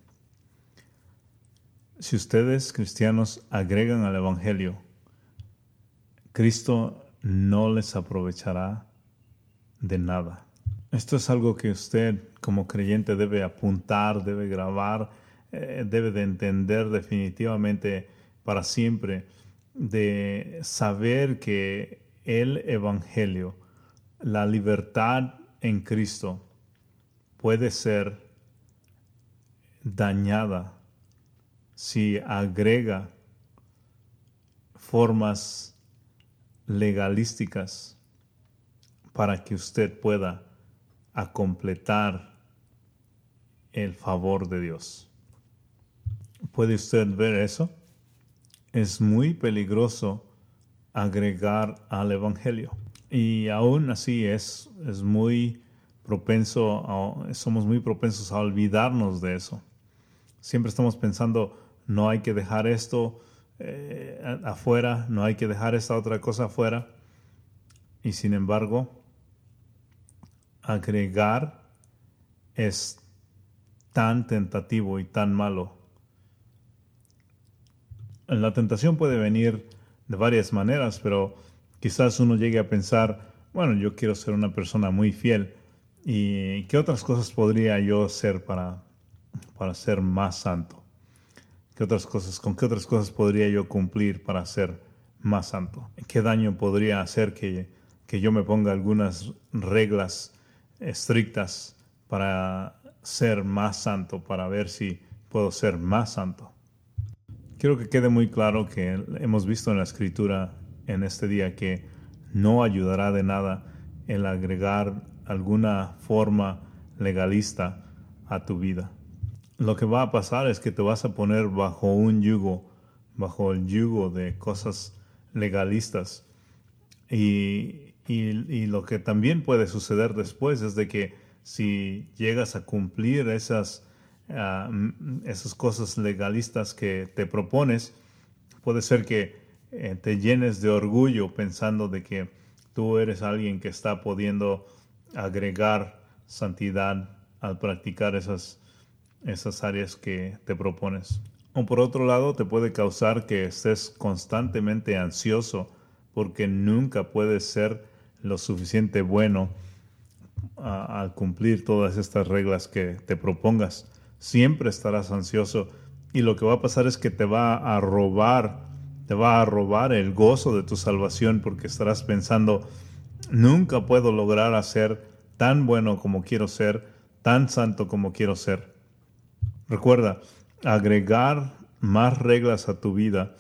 Si ustedes cristianos agregan al Evangelio, Cristo no les aprovechará de nada. Esto es algo que usted como creyente debe apuntar, debe grabar, eh, debe de entender definitivamente para siempre, de saber que el Evangelio la libertad en Cristo puede ser dañada si agrega formas legalísticas para que usted pueda completar el favor de Dios. ¿Puede usted ver eso? Es muy peligroso agregar al Evangelio. Y aún así es, es muy propenso, somos muy propensos a olvidarnos de eso. Siempre estamos pensando, no hay que dejar esto eh, afuera, no hay que dejar esta otra cosa afuera. Y sin embargo, agregar es tan tentativo y tan malo. La tentación puede venir de varias maneras, pero quizás uno llegue a pensar, bueno, yo quiero ser una persona muy fiel. ¿Y qué otras cosas podría yo hacer para, para ser más santo? ¿Qué otras cosas, ¿Con qué otras cosas podría yo cumplir para ser más santo? ¿Qué daño podría hacer que, que yo me ponga algunas reglas estrictas para ser más santo, para ver si puedo ser más santo. Quiero que quede muy claro que hemos visto en la escritura en este día que no ayudará de nada el agregar alguna forma legalista a tu vida. Lo que va a pasar es que te vas a poner bajo un yugo, bajo el yugo de cosas legalistas. Y, y, lo que también puede suceder después es de que si llegas a cumplir esas, ah, esas cosas legalistas que te propones, puede ser que eh, te llenes de orgullo pensando de que tú eres alguien que está pudiendo agregar santidad al practicar esas, esas áreas que te propones. O por otro lado, te puede causar que estés constantemente ansioso porque nunca puedes ser lo suficiente bueno al cumplir todas estas reglas que te propongas. Siempre estarás ansioso y lo que va a pasar es que te va a robar, te va a robar el gozo de tu salvación porque estarás pensando, nunca puedo lograr hacer tan bueno como quiero ser, tan santo como quiero ser. Recuerda, agregar más reglas a tu vida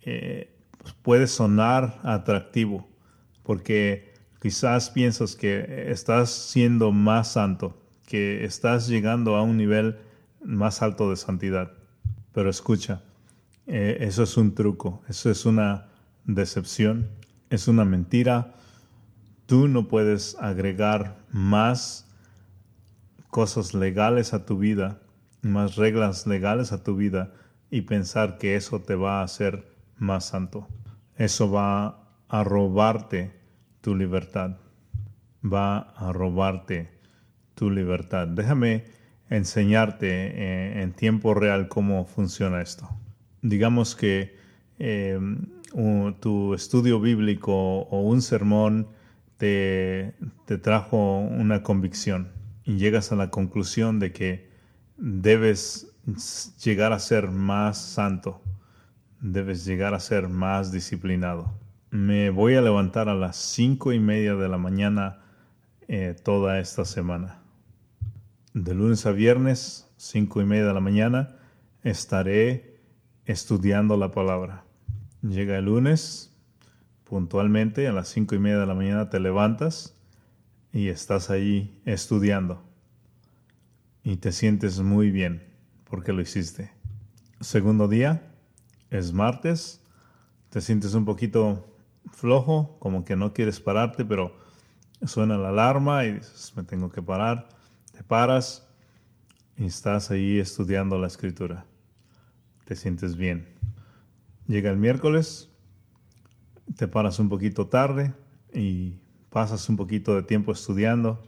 eh, puede sonar atractivo, porque quizás piensas que estás siendo más santo, que estás llegando a un nivel más alto de santidad. Pero escucha, eh, eso es un truco, eso es una decepción, es una mentira. Tú no puedes agregar más cosas legales a tu vida, más reglas legales a tu vida y pensar que eso te va a hacer más santo. Eso va a robarte tu libertad. Va a robarte tu libertad. Déjame enseñarte eh, en tiempo real cómo funciona esto. Digamos que eh, tu estudio bíblico o un sermón te, te trajo una convicción y llegas a la conclusión de que debes llegar a ser más santo, debes llegar a ser más disciplinado me voy a levantar a las cinco y media de la mañana eh, toda esta semana. De lunes a viernes, cinco y media de la mañana, estaré estudiando la palabra. Llega el lunes, puntualmente a las cinco y media de la mañana te levantas y estás ahí estudiando. Y te sientes muy bien porque lo hiciste. Segundo día, es martes, te sientes un poquito flojo, como que no quieres pararte, pero suena la alarma y dices, me tengo que parar. Te paras y estás ahí estudiando la escritura. Te sientes bien. Llega el miércoles, te paras un poquito tarde y pasas un poquito de tiempo estudiando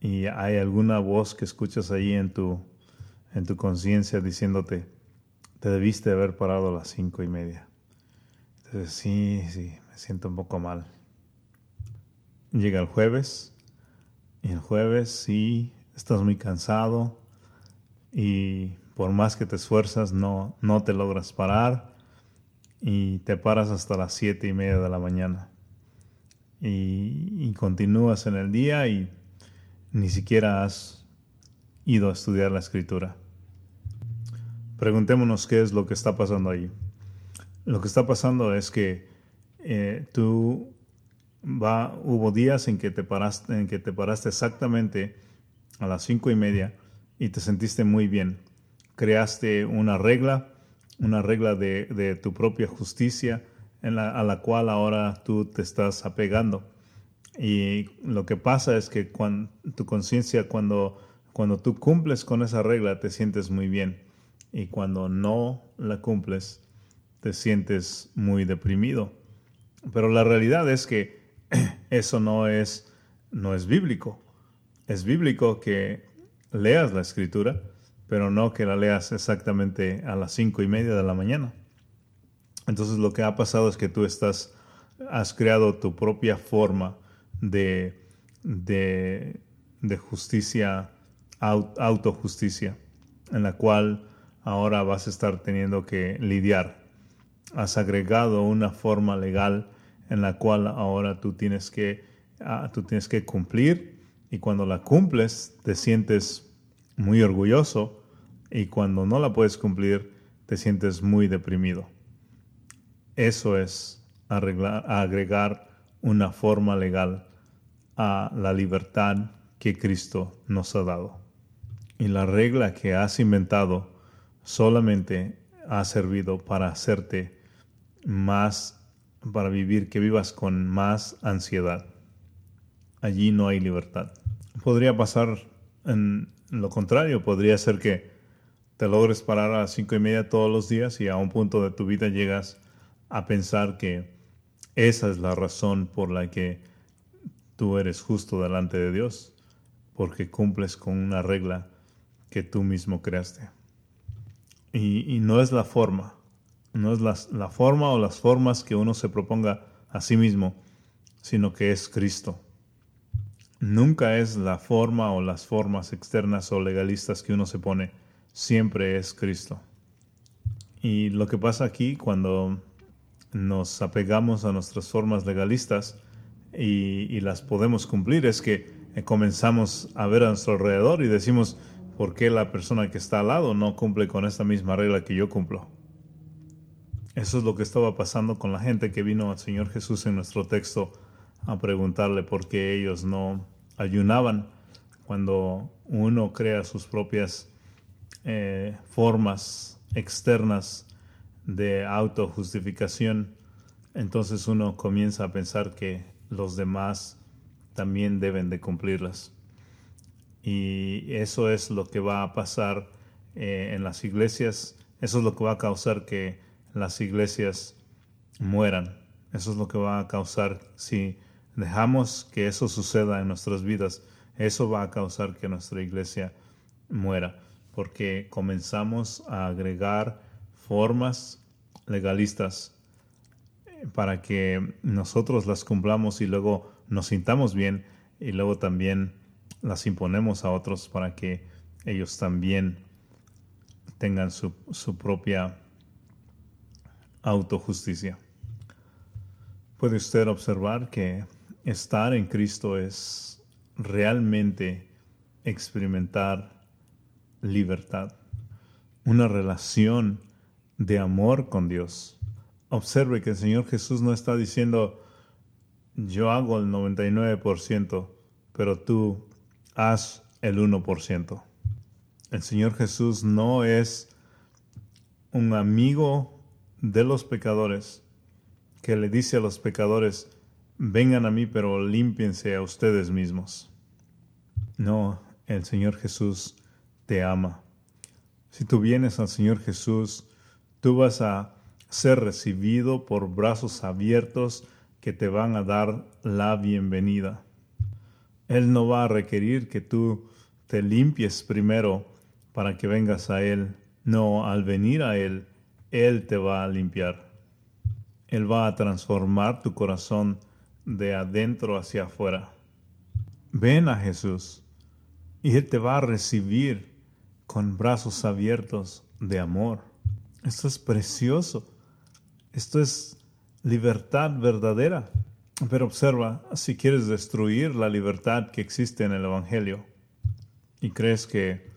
y hay alguna voz que escuchas ahí en tu, en tu conciencia diciéndote, te debiste haber parado a las cinco y media sí, sí, me siento un poco mal. Llega el jueves y el jueves sí, estás muy cansado y por más que te esfuerzas no, no te logras parar y te paras hasta las siete y media de la mañana. Y, continúas en el día y ni siquiera has ido a estudiar la escritura. preguntémonos qué es lo que está pasando ahí. Lo que está pasando es que eh, tú hubo días en que te paraste, en que te paraste exactamente a las cinco y media y te sentiste muy bien. Creaste una regla, una regla de, tu propia justicia a la cual ahora tú te estás apegando. Y lo que pasa es que tu conciencia, cuando, cuando tú cumples con esa regla, te sientes muy bien. Y cuando no la cumples, te sientes muy deprimido. Pero la realidad es que eso no es, no es bíblico. Es bíblico que leas la escritura, pero no que la leas exactamente a las cinco y media de la mañana. Entonces lo que ha pasado es que tú estás, has creado tu propia forma de, de, justicia, autojusticia, en la cual ahora vas a estar teniendo que lidiar. Has agregado una forma legal en la cual ahora tú tienes que, ah, tú tienes que cumplir y cuando la cumples te sientes muy orgulloso y cuando no la puedes cumplir te sientes muy deprimido. Eso es agregar una forma legal a la libertad que Cristo nos ha dado. Y la regla que has inventado solamente ha servido para hacerte más, para vivir, que vivas con más ansiedad. Allí no hay libertad. Podría pasar en lo contrario, podría ser que te logres parar a las cinco y media todos los días y a un punto de tu vida llegas a pensar que esa es la razón por la que tú eres justo delante de Dios, porque cumples con una regla que tú mismo creaste. Y, no es la forma, no es la, la forma o las formas que uno se proponga a sí mismo, sino que es Cristo. Nunca es la forma o las formas externas o legalistas que uno se pone, siempre es Cristo. Y lo que pasa aquí cuando nos apegamos a nuestras formas legalistas y, las podemos cumplir es que comenzamos a ver a nuestro alrededor y decimos, ¿por qué la persona que está al lado no cumple con esta misma regla que yo cumplo? Eso es lo que estaba pasando con la gente que vino al Señor Jesús en nuestro texto a preguntarle por qué ellos no ayunaban. Cuando uno crea sus propias eh, formas externas de autojustificación, entonces uno comienza a pensar que los demás también deben de cumplirlas. Y eso es lo que va a pasar eh, en las iglesias, eso es lo que va a causar que las iglesias mueran, eso es lo que va a causar si dejamos que eso suceda en nuestras vidas, eso va a causar que nuestra iglesia muera, porque comenzamos a agregar formas legalistas para que nosotros las cumplamos y luego nos sintamos bien y luego también las imponemos a otros para que ellos también tengan su, su propia autojusticia. Puede usted observar que estar en Cristo es realmente experimentar libertad, una relación de amor con Dios. Observe que el Señor Jesús no está diciendo, yo hago el 99%, pero tú haz el 1%. El Señor Jesús no es un amigo de los pecadores que le dice a los pecadores, vengan a mí, pero límpiense a ustedes mismos. No, el Señor Jesús te ama. Si tú vienes al Señor Jesús, tú vas a ser recibido por brazos abiertos que te van a dar la bienvenida. Él no va a requerir que tú te limpies primero para que vengas a Él. No, al venir a Él, Él te va a limpiar. Él va a transformar tu corazón de adentro hacia afuera. Ven a Jesús y Él te va a recibir con brazos abiertos de amor. Esto es precioso. Esto es libertad verdadera. Pero observa, si quieres destruir la libertad que existe en el Evangelio y crees que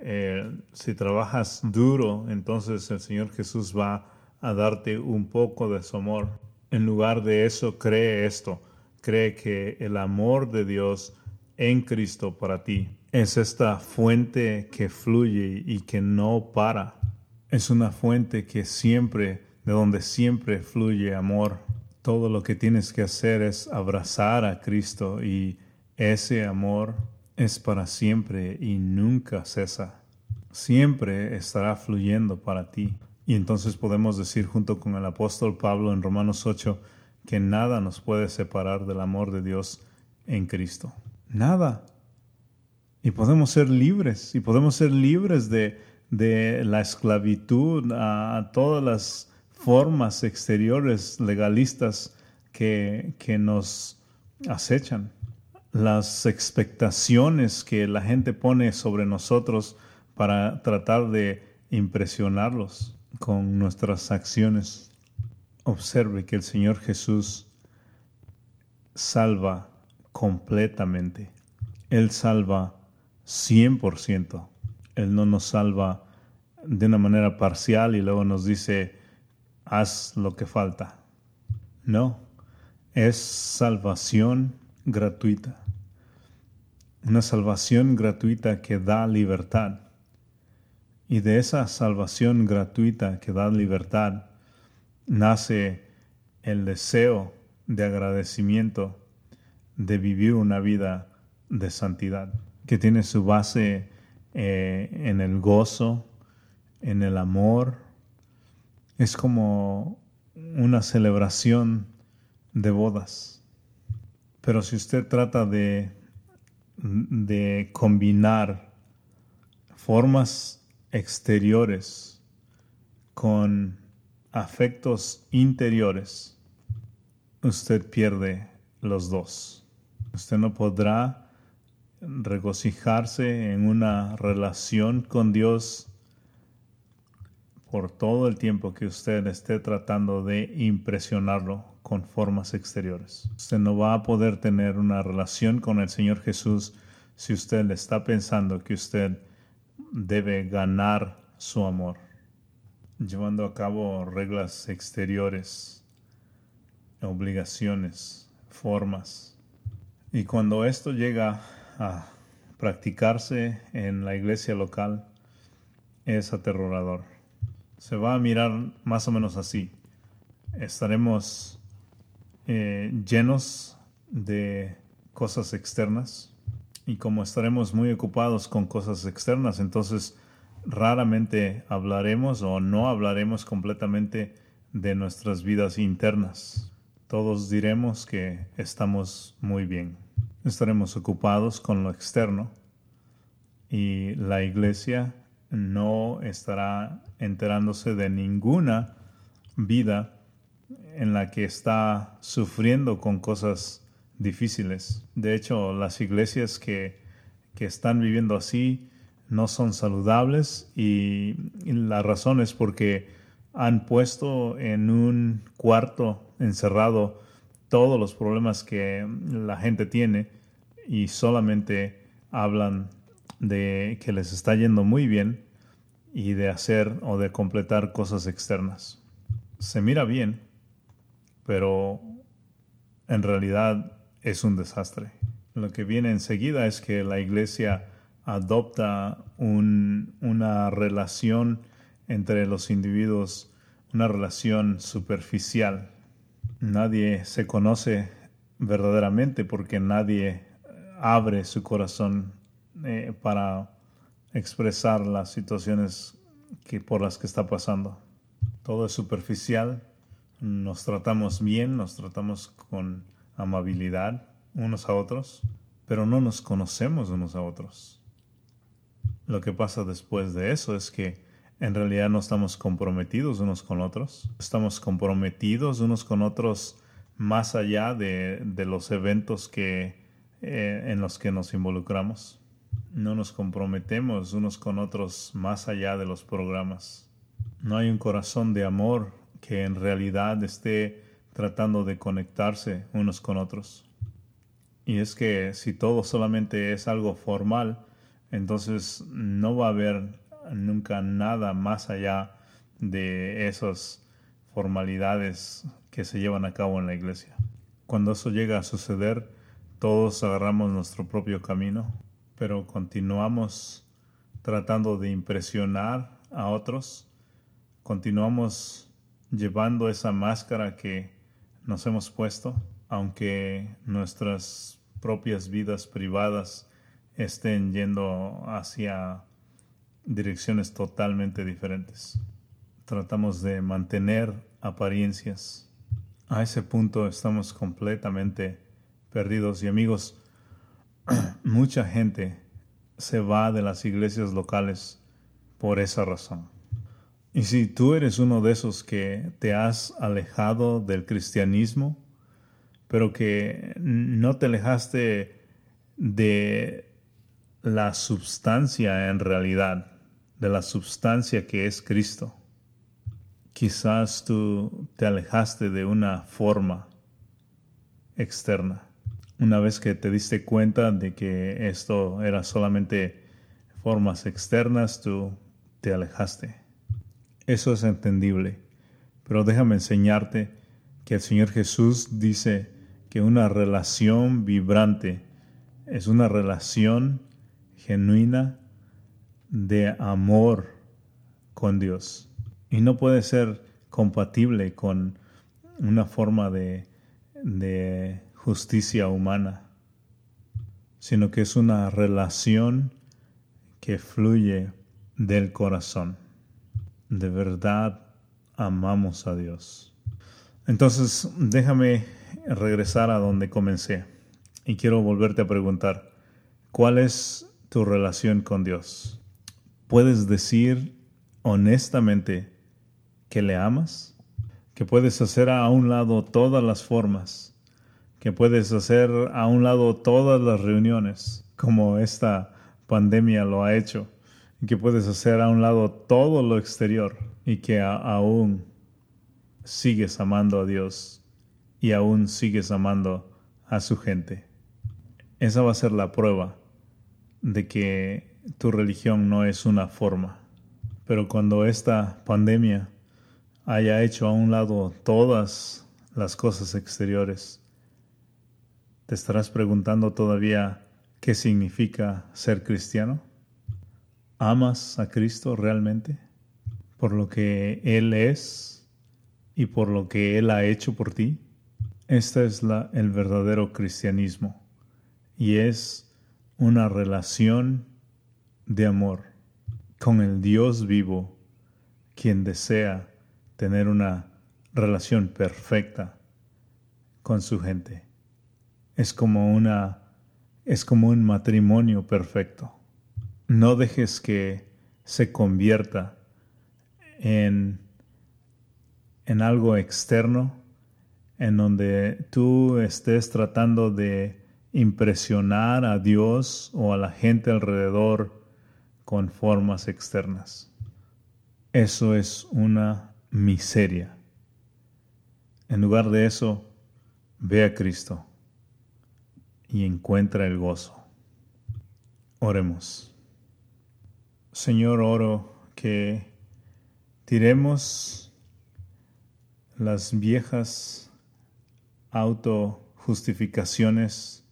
eh, si trabajas duro, entonces el Señor Jesús va a darte un poco de su amor. En lugar de eso, cree esto. Cree que el amor de Dios en Cristo para ti es esta fuente que fluye y que no para. Es una fuente que siempre, de donde siempre fluye amor. Todo lo que tienes que hacer es abrazar a Cristo y ese amor es para siempre y nunca cesa. Siempre estará fluyendo para ti. Y entonces podemos decir junto con el apóstol Pablo en Romanos 8 que nada nos puede separar del amor de Dios en Cristo. Nada. Y podemos ser libres, y podemos ser libres de, de la esclavitud a todas las formas exteriores legalistas que, que nos acechan las expectaciones que la gente pone sobre nosotros para tratar de impresionarlos con nuestras acciones. Observe que el Señor Jesús salva completamente. Él salva 100%. Él no nos salva de una manera parcial y luego nos dice, haz lo que falta. No, es salvación gratuita. Una salvación gratuita que da libertad. Y de esa salvación gratuita que da libertad nace el deseo de agradecimiento de vivir una vida de santidad, que tiene su base eh, en el gozo, en el amor. Es como una celebración de bodas pero si usted trata de, de combinar formas exteriores con afectos interiores, usted pierde los dos. Usted no podrá regocijarse en una relación con Dios por todo el tiempo que usted esté tratando de impresionarlo con formas exteriores. Usted no va a poder tener una relación con el Señor Jesús si usted está pensando que usted debe ganar su amor, llevando a cabo reglas exteriores, obligaciones, formas. Y cuando esto llega a practicarse en la iglesia local, es aterrador. Se va a mirar más o menos así. Estaremos eh, llenos de cosas externas y como estaremos muy ocupados con cosas externas, entonces raramente hablaremos o no hablaremos completamente de nuestras vidas internas. Todos diremos que estamos muy bien. Estaremos ocupados con lo externo y la iglesia no estará enterándose de ninguna vida en la que está sufriendo con cosas difíciles. De hecho, las iglesias que, están viviendo así no son saludables y, la razón es porque han puesto en un cuarto encerrado todos los problemas que la gente tiene y solamente hablan de que les está yendo muy bien y de hacer o de completar cosas externas. Se mira bien, pero en realidad es un desastre. Lo que viene enseguida es que la iglesia adopta una relación entre los individuos, una relación superficial. Nadie se conoce verdaderamente porque nadie abre su corazón eh, para expresar las situaciones que, por las que está pasando. Todo es superficial, nos tratamos bien, nos tratamos con amabilidad unos a otros, pero no nos conocemos unos a otros. Lo que pasa después de eso es que en realidad no estamos comprometidos unos con otros, estamos comprometidos unos con otros más allá de, los eventos que, eh, en los que nos involucramos. No nos comprometemos unos con otros más allá de los programas. No hay un corazón de amor que en realidad esté tratando de conectarse unos con otros. Y es que si todo solamente es algo formal, entonces no va a haber nunca nada más allá de esas formalidades que se llevan a cabo en la iglesia. Cuando eso llega a suceder, todos agarramos nuestro propio camino, pero continuamos tratando de impresionar a otros, continuamos llevando esa máscara que nos hemos puesto, aunque nuestras propias vidas privadas estén yendo hacia direcciones totalmente diferentes. Tratamos de mantener apariencias. A ese punto estamos completamente perdidos y amigos, mucha gente se va de las iglesias locales por esa razón. Y si tú eres uno de esos que te has alejado del cristianismo, pero que no te alejaste de la substancia en realidad, de la substancia que es Cristo, quizás tú te alejaste de una forma externa. Una vez que te diste cuenta de que esto era solamente formas externas, tú te alejaste. Eso es entendible. Pero déjame enseñarte que el Señor Jesús dice que una relación vibrante es una relación genuina de amor con Dios. Y no puede ser compatible con una forma de, de justicia humana, sino que es una relación que fluye del corazón de verdad amamos a Dios. Entonces, déjame regresar a donde comencé y quiero volverte a preguntar, ¿cuál es tu relación con Dios? ¿Puedes decir honestamente que le amas? ¿Que puedes hacer a un lado todas las formas? ¿Que puedes hacer a un lado todas las reuniones como esta pandemia lo ha hecho? que puedes hacer a un lado todo lo exterior y que aún sigues amando a Dios y aún sigues amando a su gente. Esa va a ser la prueba de que tu religión no es una forma. Pero cuando esta pandemia haya hecho a un lado todas las cosas exteriores, te estarás preguntando todavía qué significa ser cristiano. ¿Amas a Cristo realmente? Por lo que Él es y por lo que Él ha hecho por ti. Este es la, el verdadero cristianismo y es una relación de amor con el Dios vivo, quien desea tener una relación perfecta con su gente. Es como una es como un matrimonio perfecto. No dejes que se convierta en, en algo externo en donde tú estés tratando de impresionar a Dios o a la gente alrededor con formas externas. Eso es una miseria. En lugar de eso, ve a Cristo y encuentra el gozo. Oremos. Señor, oro que tiremos las viejas autojustificaciones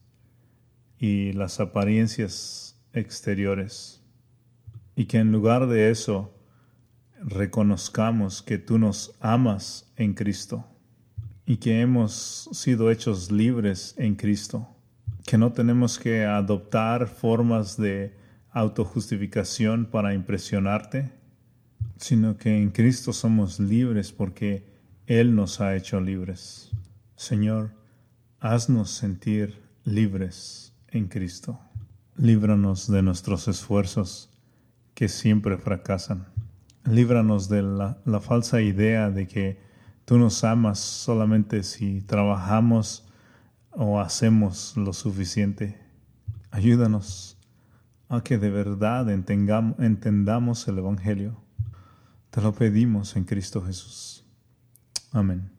y las apariencias exteriores y que en lugar de eso reconozcamos que tú nos amas en Cristo y que hemos sido hechos libres en Cristo, que no tenemos que adoptar formas de autojustificación para impresionarte, sino que en Cristo somos libres porque Él nos ha hecho libres. Señor, haznos sentir libres en Cristo. Líbranos de nuestros esfuerzos que siempre fracasan. Líbranos de la, falsa idea de que tú nos amas solamente si trabajamos o hacemos lo suficiente. Ayúdanos a que de verdad entendamos el Evangelio. Te lo pedimos en Cristo Jesús. Amén.